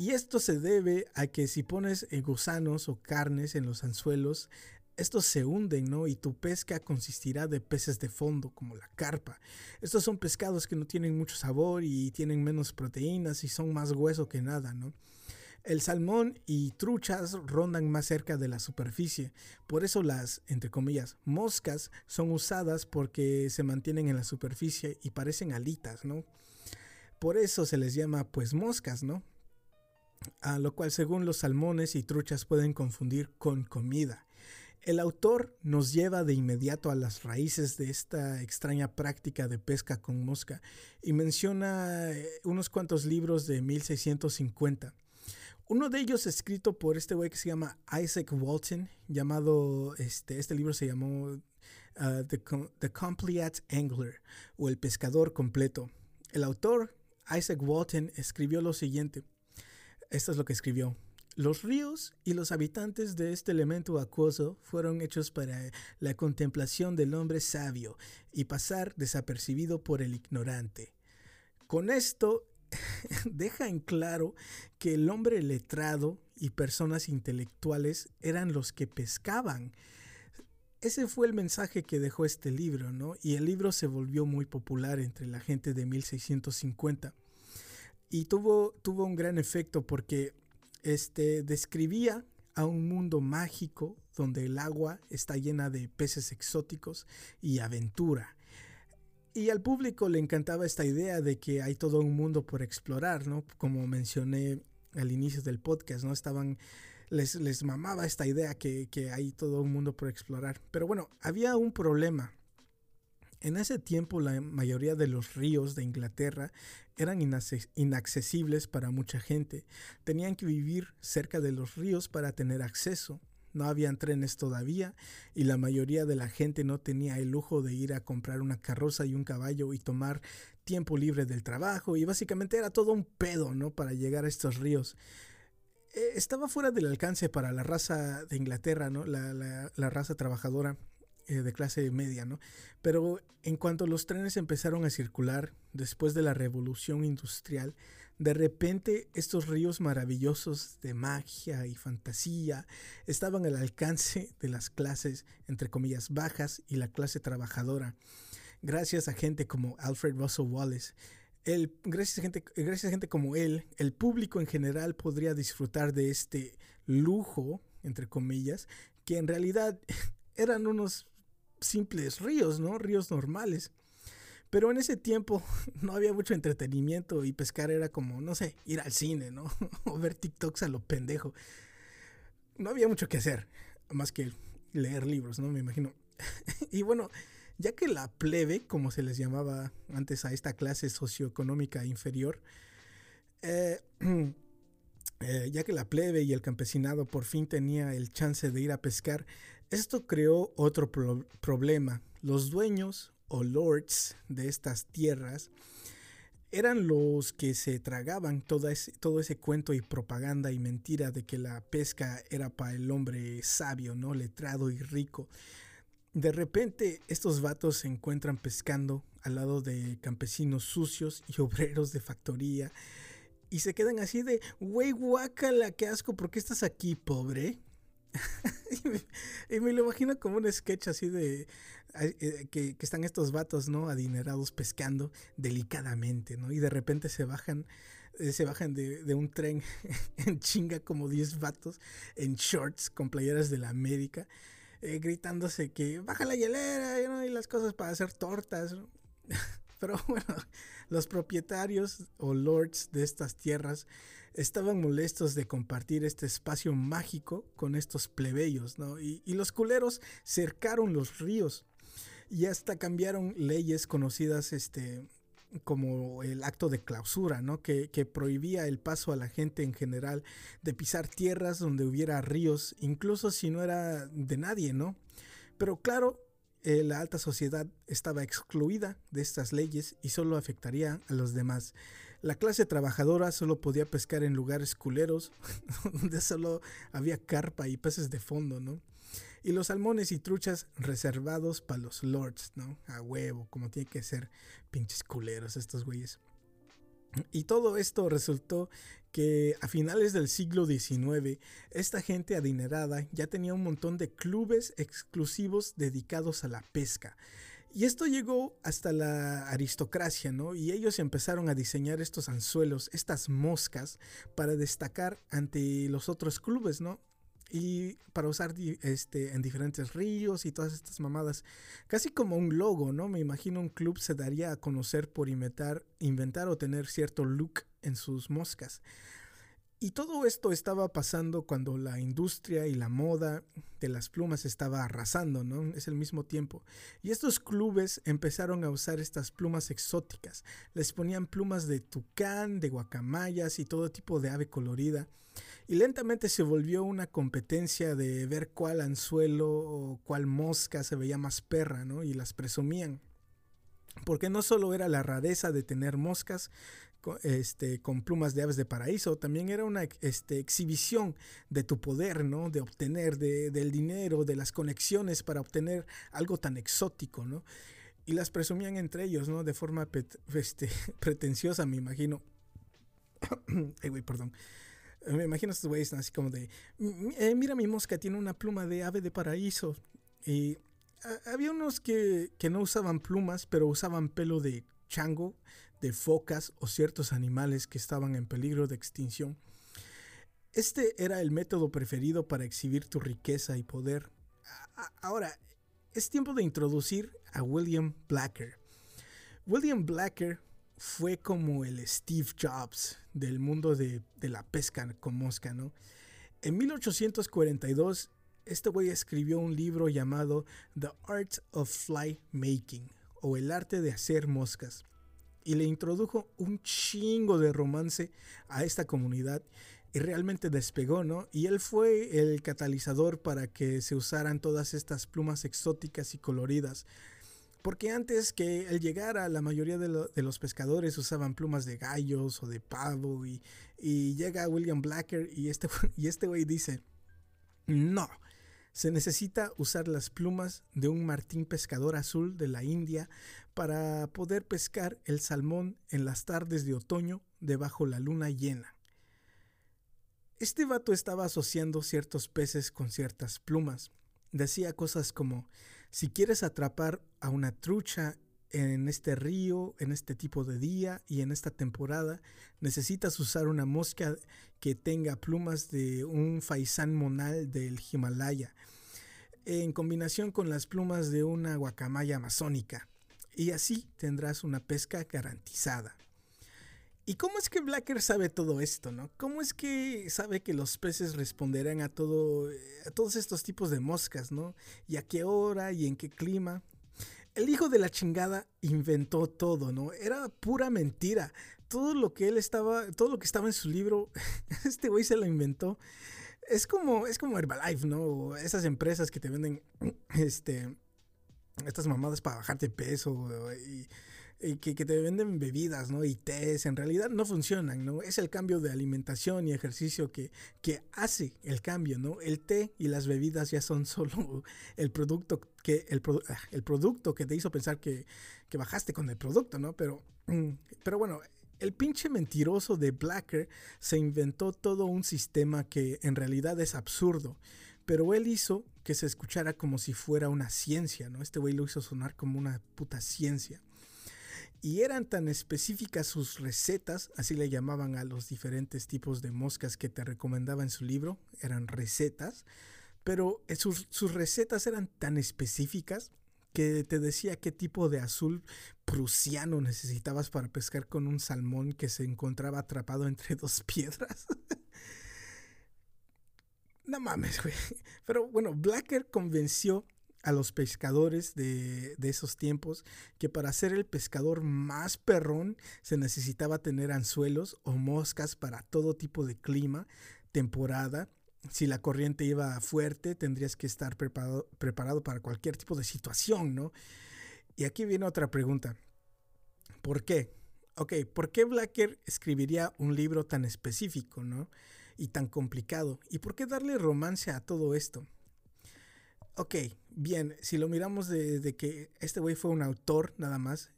S3: Y esto se debe a que si pones eh, gusanos o carnes en los anzuelos, estos se hunden, ¿no? Y tu pesca consistirá de peces de fondo, como la carpa. Estos son pescados que no tienen mucho sabor y tienen menos proteínas y son más hueso que nada, ¿no? El salmón y truchas rondan más cerca de la superficie, por eso las, entre comillas, moscas son usadas porque se mantienen en la superficie y parecen alitas, ¿no? Por eso se les llama pues moscas, ¿no? A lo cual según los salmones y truchas pueden confundir con comida. El autor nos lleva de inmediato a las raíces de esta extraña práctica de pesca con mosca y menciona eh, unos cuantos libros de 1650 uno de ellos escrito por este güey que se llama Isaac Walton, llamado, este, este libro se llamó uh, The, The Complete Angler o El Pescador Completo. El autor, Isaac Walton, escribió lo siguiente. Esto es lo que escribió. Los ríos y los habitantes de este elemento acuoso fueron hechos para la contemplación del hombre sabio y pasar desapercibido por el ignorante. Con esto deja en claro que el hombre letrado y personas intelectuales eran los que pescaban. Ese fue el mensaje que dejó este libro, ¿no? Y el libro se volvió muy popular entre la gente de 1650. Y tuvo, tuvo un gran efecto porque este, describía a un mundo mágico donde el agua está llena de peces exóticos y aventura. Y al público le encantaba esta idea de que hay todo un mundo por explorar, ¿no? Como mencioné al inicio del podcast, ¿no? Estaban, les, les mamaba esta idea que, que hay todo un mundo por explorar. Pero bueno, había un problema. En ese tiempo la mayoría de los ríos de Inglaterra eran inaccesibles para mucha gente. Tenían que vivir cerca de los ríos para tener acceso. no habían trenes todavía y la mayoría de la gente no tenía el lujo de ir a comprar una carroza y un caballo y tomar tiempo libre del trabajo y básicamente era todo un pedo, ¿no? Para llegar a estos ríos. Eh, estaba fuera del alcance para la raza de Inglaterra, ¿no? La raza trabajadora eh, de clase media, ¿no? Pero en cuanto los trenes empezaron a circular después de la revolución industrial, de repente estos ríos maravillosos de magia y fantasía estaban al alcance de las clases, entre comillas, bajas y la clase trabajadora, gracias a gente como Alfred Russel Wallace. El, gracias, a gente, gracias a gente como él, el público en general podría disfrutar de este lujo, entre comillas, que en realidad eran unos simples ríos, ¿no? Ríos normales. Pero en ese tiempo no había mucho entretenimiento y pescar era como, no sé, ir al cine, ¿no? o ver TikToks a lo pendejo. No había mucho que hacer, más que leer libros, ¿no? Me imagino. y bueno, ya que la plebe, como se les llamaba antes a esta clase socioeconómica inferior, eh, eh, ya que la plebe y el campesinado por fin tenía el chance de ir a pescar, esto creó otro pro- problema. Los dueños o lords de estas tierras eran los que se tragaban todo ese cuento y propaganda y mentira de que la pesca era para el hombre sabio, ¿no? Letrado y rico. De repente estos vatos se encuentran pescando al lado de campesinos sucios y obreros de factoría y se quedan así de, güey, guácala, qué asco, ¿por qué estás aquí, pobre? y, me, lo imagino como un sketch así de eh, que, que están estos vatos, ¿no? Adinerados pescando delicadamente, ¿no? Y de repente se bajan, eh, se bajan de, de un tren en chinga como 10 vatos en shorts con playeras de la América, eh, gritándose que baja la hielera y las cosas para hacer tortas. Pero bueno, los propietarios o lords de estas tierras estaban molestos de compartir este espacio mágico con estos plebeyos, ¿no? Y, los culeros cercaron los ríos y hasta cambiaron leyes conocidas este, como el acto de clausura, ¿no? Que, que prohibía el paso a la gente en general de pisar tierras donde hubiera ríos, incluso si no era de nadie, ¿no? Pero claro, eh, la alta sociedad estaba excluida de estas leyes y solo afectaría a los demás. La clase trabajadora solo podía pescar en lugares culeros, donde solo había carpa y peces de fondo, ¿no? Y los salmones y truchas reservados para los lords, ¿no? A huevo, como tiene que ser pinches culeros estos güeyes. Y todo esto resultó que a finales del siglo XIX, esta gente adinerada ya tenía un montón de clubes exclusivos dedicados a la pesca. Y esto llegó hasta la aristocracia, ¿no? Y ellos empezaron a diseñar estos anzuelos, estas moscas, para destacar ante los otros clubes, ¿no? Y para usar este, en diferentes ríos y todas estas mamadas. Casi como un logo, ¿no? Me imagino un club se daría a conocer por inventar, inventar o tener cierto look en sus moscas. Y todo esto estaba pasando cuando la industria y la moda de las plumas estaba arrasando, ¿no? Es el mismo tiempo. Y estos clubes empezaron a usar estas plumas exóticas. Les ponían plumas de tucán, de guacamayas y todo tipo de ave colorida. Y lentamente se volvió una competencia de ver cuál anzuelo o cuál mosca se veía más perra, ¿no? Y las presumían. Porque no solo era la rareza de tener moscas este, con plumas de aves de paraíso, también era una este, exhibición de tu poder, ¿no? De obtener, de- del dinero, de las conexiones para obtener algo tan exótico, ¿no? Y las presumían entre ellos, ¿no? De forma este, pretenciosa, me imagino. Ay, güey, perdón. Me imagino estos güeyes así como de, "M- eh, mira mi mosca, tiene una pluma de ave de paraíso. Y había unos que, que no usaban plumas, pero usaban pelo de chango, de focas o ciertos animales que estaban en peligro de extinción. Este era el método preferido para exhibir tu riqueza y poder. Ahora, es tiempo de introducir a William Blacker. William Blacker fue como el Steve Jobs del mundo de, de la pesca con mosca, ¿no? En 1842, este güey escribió un libro llamado The Art of Fly Making, o el arte de hacer moscas, y le introdujo un chingo de romance a esta comunidad y realmente despegó, ¿no? Y él fue el catalizador para que se usaran todas estas plumas exóticas y coloridas. Porque antes que él llegara, la mayoría de, lo- de los pescadores usaban plumas de gallos o de pavo. Y, llega William Blacker y este, y este güey dice, no, se necesita usar las plumas de un martín pescador azul de la India para poder pescar el salmón en las tardes de otoño debajo la luna llena. Este vato estaba asociando ciertos peces con ciertas plumas. Decía cosas como, si quieres atrapar a una trucha en este río, en este tipo de día y en esta temporada, necesitas usar una mosca que tenga plumas de un faisán monal del Himalaya, en combinación con las plumas de una guacamaya amazónica. Y así tendrás una pesca garantizada. ¿Y cómo es que Blacker sabe todo esto, no? ¿Cómo es que sabe que los peces responderán a todo, a todos estos tipos de moscas, no? ¿Y a qué hora y en qué clima? El hijo de la chingada inventó todo, ¿no? Era pura mentira. Todo lo que él estaba, todo lo que estaba en su libro, este güey se lo inventó. Es como, es como Herbalife, ¿no? O esas empresas que te venden, este, estas mamadas para bajarte peso y, que, que, te venden bebidas, ¿no? Y tés, en realidad no funcionan, ¿no? Es el cambio de alimentación y ejercicio que, que hace el cambio, ¿no? El té y las bebidas ya son solo el producto que, el, el producto que te hizo pensar que, que bajaste con el producto, ¿no? Pero, pero bueno, el pinche mentiroso de Blacker se inventó todo un sistema que en realidad es absurdo, pero él hizo que se escuchara como si fuera una ciencia, ¿no? Este güey lo hizo sonar como una puta ciencia. Y eran tan específicas sus recetas, así le llamaban a los diferentes tipos de moscas que te recomendaba en su libro, eran recetas, pero sus, sus recetas eran tan específicas que te decía qué tipo de azul prusiano necesitabas para pescar con un salmón que se encontraba atrapado entre dos piedras. no mames, güey. Pero bueno, Blacker convenció a los pescadores de, de, esos tiempos que para ser el pescador más perrón se necesitaba tener anzuelos o moscas para todo tipo de clima, temporada. Si la corriente iba fuerte, tendrías que estar preparado, preparado para cualquier tipo de situación, ¿no? Y aquí viene otra pregunta. ¿Por qué? Ok, ¿por qué Blacker escribiría un libro tan específico, ¿no? Y tan complicado. ¿Y por qué darle romance a todo esto? Ok, bien, si lo miramos de, de que este güey fue un autor nada más,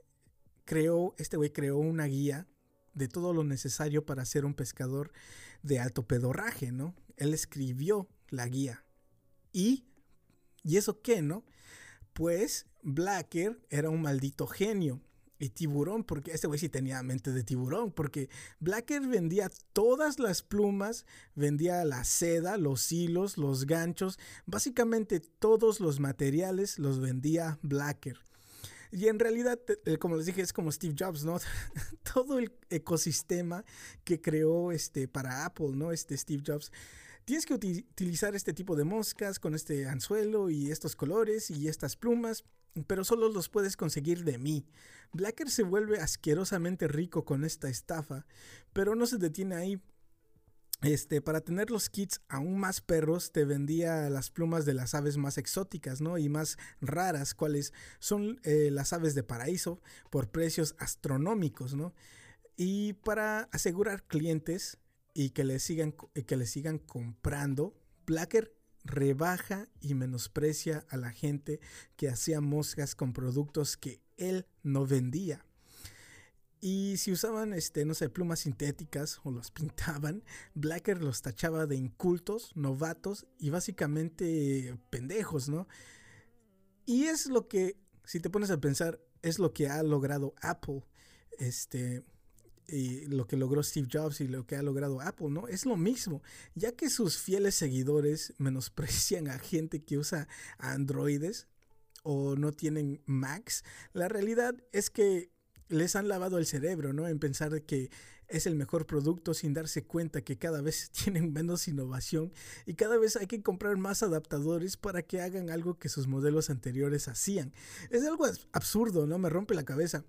S3: creó, este güey creó una guía de todo lo necesario para ser un pescador de alto pedorraje, ¿no? Él escribió la guía. ¿Y? ¿Y eso qué, no? Pues Blacker era un maldito genio. Y tiburón, porque este güey sí tenía mente de tiburón, porque Blacker vendía todas las plumas, vendía la seda, los hilos, los ganchos, básicamente todos los materiales los vendía Blacker. Y en realidad, como les dije, es como Steve Jobs, ¿no? Todo el ecosistema que creó este, para Apple, ¿no? Este Steve Jobs. Tienes que utilizar este tipo de moscas con este anzuelo y estos colores y estas plumas, pero solo los puedes conseguir de mí. Blacker se vuelve asquerosamente rico con esta estafa, pero no se detiene ahí. Este, para tener los kits aún más perros, te vendía las plumas de las aves más exóticas, ¿no? Y más raras, cuales son eh, las aves de paraíso, por precios astronómicos, ¿no? Y para asegurar clientes y que le sigan, que le sigan comprando, Blacker rebaja y menosprecia a la gente que hacía moscas con productos que él no vendía. Y si usaban, este, no sé, plumas sintéticas o los pintaban, Blacker los tachaba de incultos, novatos y básicamente pendejos, ¿no? Y es lo que, si te pones a pensar, es lo que ha logrado Apple, este, y lo que logró Steve Jobs y lo que ha logrado Apple, ¿no? Es lo mismo, ya que sus fieles seguidores menosprecian a gente que usa androides o no tienen Macs, la realidad es que les han lavado el cerebro, ¿no? En pensar que es el mejor producto sin darse cuenta que cada vez tienen menos innovación y cada vez hay que comprar más adaptadores para que hagan algo que sus modelos anteriores hacían. Es algo absurdo, ¿no? Me rompe la cabeza.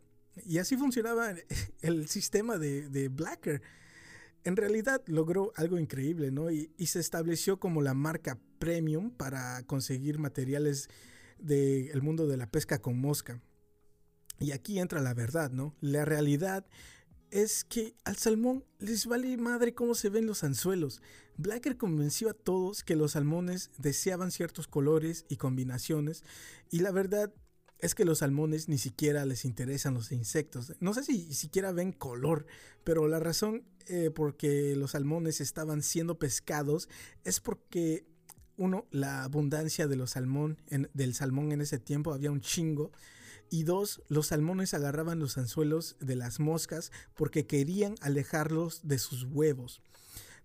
S3: Y así funcionaba el sistema de, de Blacker. en realidad logró algo increíble, ¿no? Y, y, se estableció como la marca premium para conseguir materiales del mundo de la pesca con mosca. Y aquí entra la verdad, ¿no? La realidad es que al salmón les vale madre cómo se ven los anzuelos. Blacker convenció a todos que los salmones deseaban ciertos colores y combinaciones y la verdad es que los salmones ni siquiera les interesan los insectos. No sé si siquiera ven color, pero la razón eh, por que los salmones estaban siendo pescados es porque uno, la abundancia de los salmón, del salmón en ese tiempo había un chingo. Y dos, los salmones agarraban los anzuelos de las moscas porque querían alejarlos de sus huevos.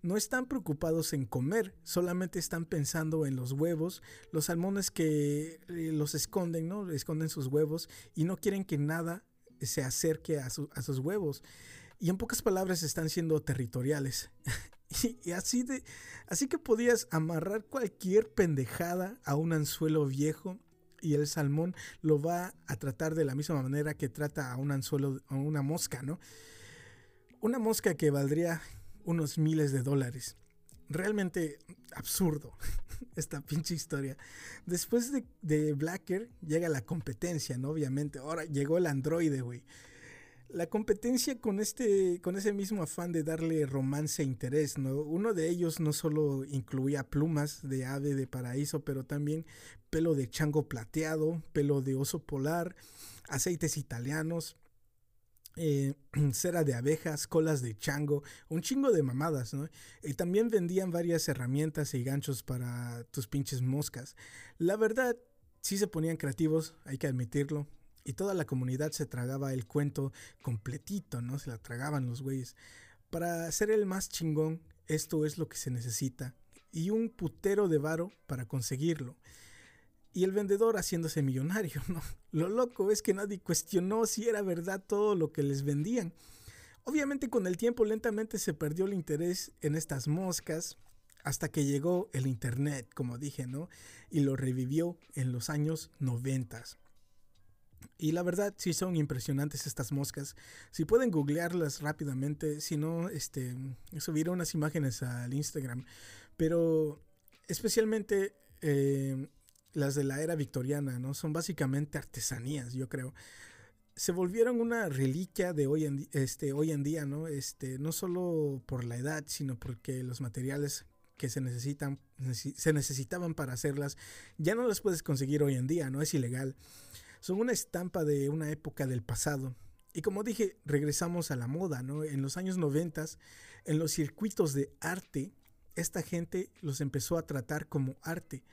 S3: No están preocupados en comer, solamente están pensando en los huevos, los salmones que eh, los esconden, ¿no? Esconden sus huevos y no quieren que nada se acerque a, a sus huevos. Y en pocas palabras están siendo territoriales. Y, así de. Así que podías amarrar cualquier pendejada a un anzuelo viejo. Y el salmón lo va a tratar de la misma manera que trata a un anzuelo, a una mosca, ¿no? Una mosca que valdría unos miles de dólares. Realmente absurdo esta pinche historia. Después de, Blacker llega la competencia, ¿no? Obviamente. Ahora llegó el androide, güey la competencia con este con ese mismo afán de darle romance e interés, ¿no? Uno de ellos no solo incluía plumas de ave de paraíso, pero también pelo de chango plateado, pelo de oso polar, aceites italianos, eh, cera de abejas, colas de chango, un chingo de mamadas, ¿no? Y también vendían varias herramientas y ganchos para tus pinches moscas. La verdad, sí se ponían creativos, hay que admitirlo y toda la comunidad se tragaba el cuento completito, ¿no? Se la tragaban los güeyes. Para ser el más chingón, esto es lo que se necesita. Y un putero de varo para conseguirlo. Y el vendedor haciéndose millonario, ¿no? Lo loco es que nadie cuestionó si era verdad todo lo que les vendían. Obviamente con el tiempo lentamente se perdió el interés en estas moscas hasta que llegó el internet, como dije, ¿no? Y lo revivió en los años noventas. Y la verdad, sí son impresionantes estas moscas. Si pueden googlearlas rápidamente, si no, este, subiré unas imágenes al Instagram. Pero especialmente eh, las de la era victoriana, ¿no? Son básicamente artesanías, yo creo. Se volvieron una reliquia de hoy en, este, hoy en día, ¿no? Este, no solo por la edad, sino porque los materiales que se necesitan, se necesitaban para hacerlas, ya no las puedes conseguir hoy en día, ¿no? Es ilegal son una estampa de una época del pasado. Y como dije, regresamos a la moda, ¿no? En los años 90, en los circuitos de arte, esta gente los empezó a tratar como arte.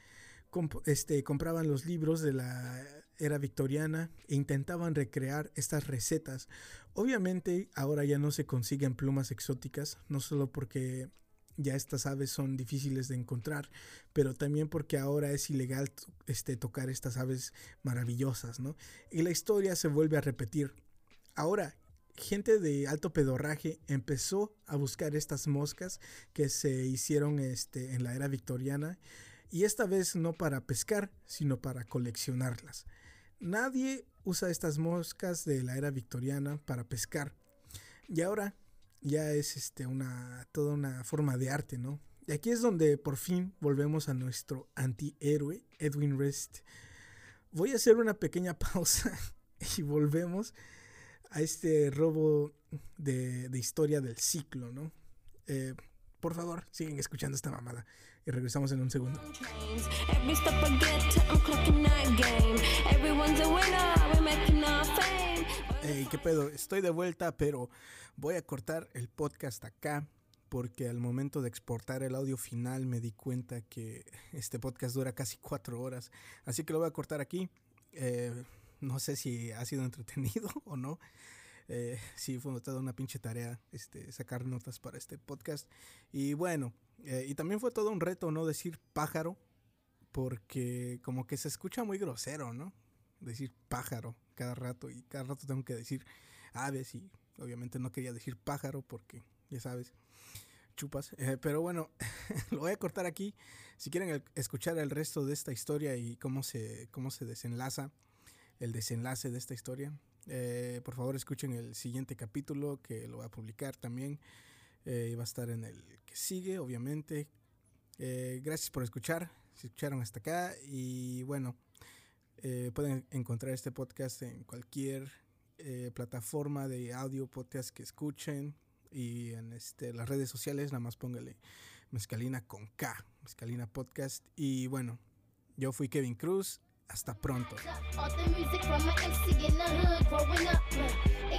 S3: Este, compraban los libros de la era victoriana e intentaban recrear estas recetas. Obviamente ahora ya no se consiguen plumas exóticas, no solo porque ya estas aves son difíciles de encontrar, pero también porque ahora es ilegal este, tocar estas aves maravillosas, ¿no? Y la historia se vuelve a repetir. Ahora, gente de alto pedorraje empezó a buscar estas moscas que se hicieron este, en la era victoriana y esta vez no para pescar, sino para coleccionarlas. Nadie usa estas moscas de la era victoriana para pescar. Y ahora ya es este una toda una forma de arte, ¿no? Y aquí es donde por fin volvemos a nuestro antihéroe, Edwin Rest. Voy a hacer una pequeña pausa y volvemos a este robo de, historia del ciclo, ¿no? Eh, por favor, siguen escuchando esta mamada y regresamos en un segundo. Hey, qué pedo, estoy de vuelta, pero voy a cortar el podcast acá porque al momento de exportar el audio final me di cuenta que este podcast dura casi cuatro horas, así que lo voy a cortar aquí. Eh, no sé si ha sido entretenido o no. Eh, sí, fue toda una pinche tarea este, sacar notas para este podcast. Y bueno, eh, y también fue todo un reto no decir pájaro, porque como que se escucha muy grosero, ¿no? Decir pájaro cada rato y cada rato tengo que decir aves y obviamente no quería decir pájaro porque ya sabes, chupas. Eh, pero bueno, lo voy a cortar aquí. Si quieren escuchar el resto de esta historia y cómo se, cómo se desenlaza el desenlace de esta historia, eh, por favor escuchen el siguiente capítulo que lo voy a publicar también. Eh, va a estar en el que sigue, obviamente. Eh, gracias por escuchar, si escucharon hasta acá. Y bueno, eh, pueden encontrar este podcast en cualquier eh, plataforma de audio podcast que escuchen. Y en este, las redes sociales, nada más póngale Mezcalina con K, Mezcalina Podcast. Y bueno, yo fui Kevin Cruz. Hasta pronto.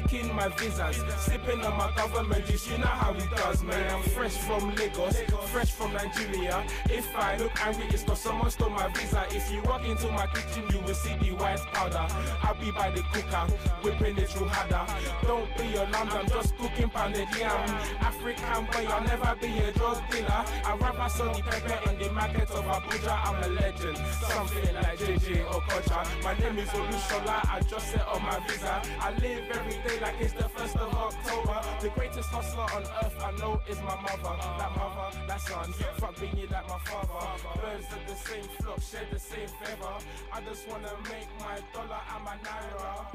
S4: making my visas, sipping on my government juice. You know how it does, man. I'm fresh from Lagos, fresh from Nigeria. If I look angry, it's cause someone stole my visa. If you walk into my kitchen, you will see the white powder. I'll be by the cooker, whipping it through harder. Don't be alarmed, I'm just cooking pounded yam. African boy, I'll never be a drug dealer. I rather my the pepper in the market of Abuja. I'm a legend, something like JJ Okocha. My name is Olushola, I just set on my visa. I live every day like it's the first of October. The greatest hustler on earth I know is my mother. That mother, that son, fuck being you like my father. Birds of the same flock, share the same feather. I just wanna make my dollar and my naira.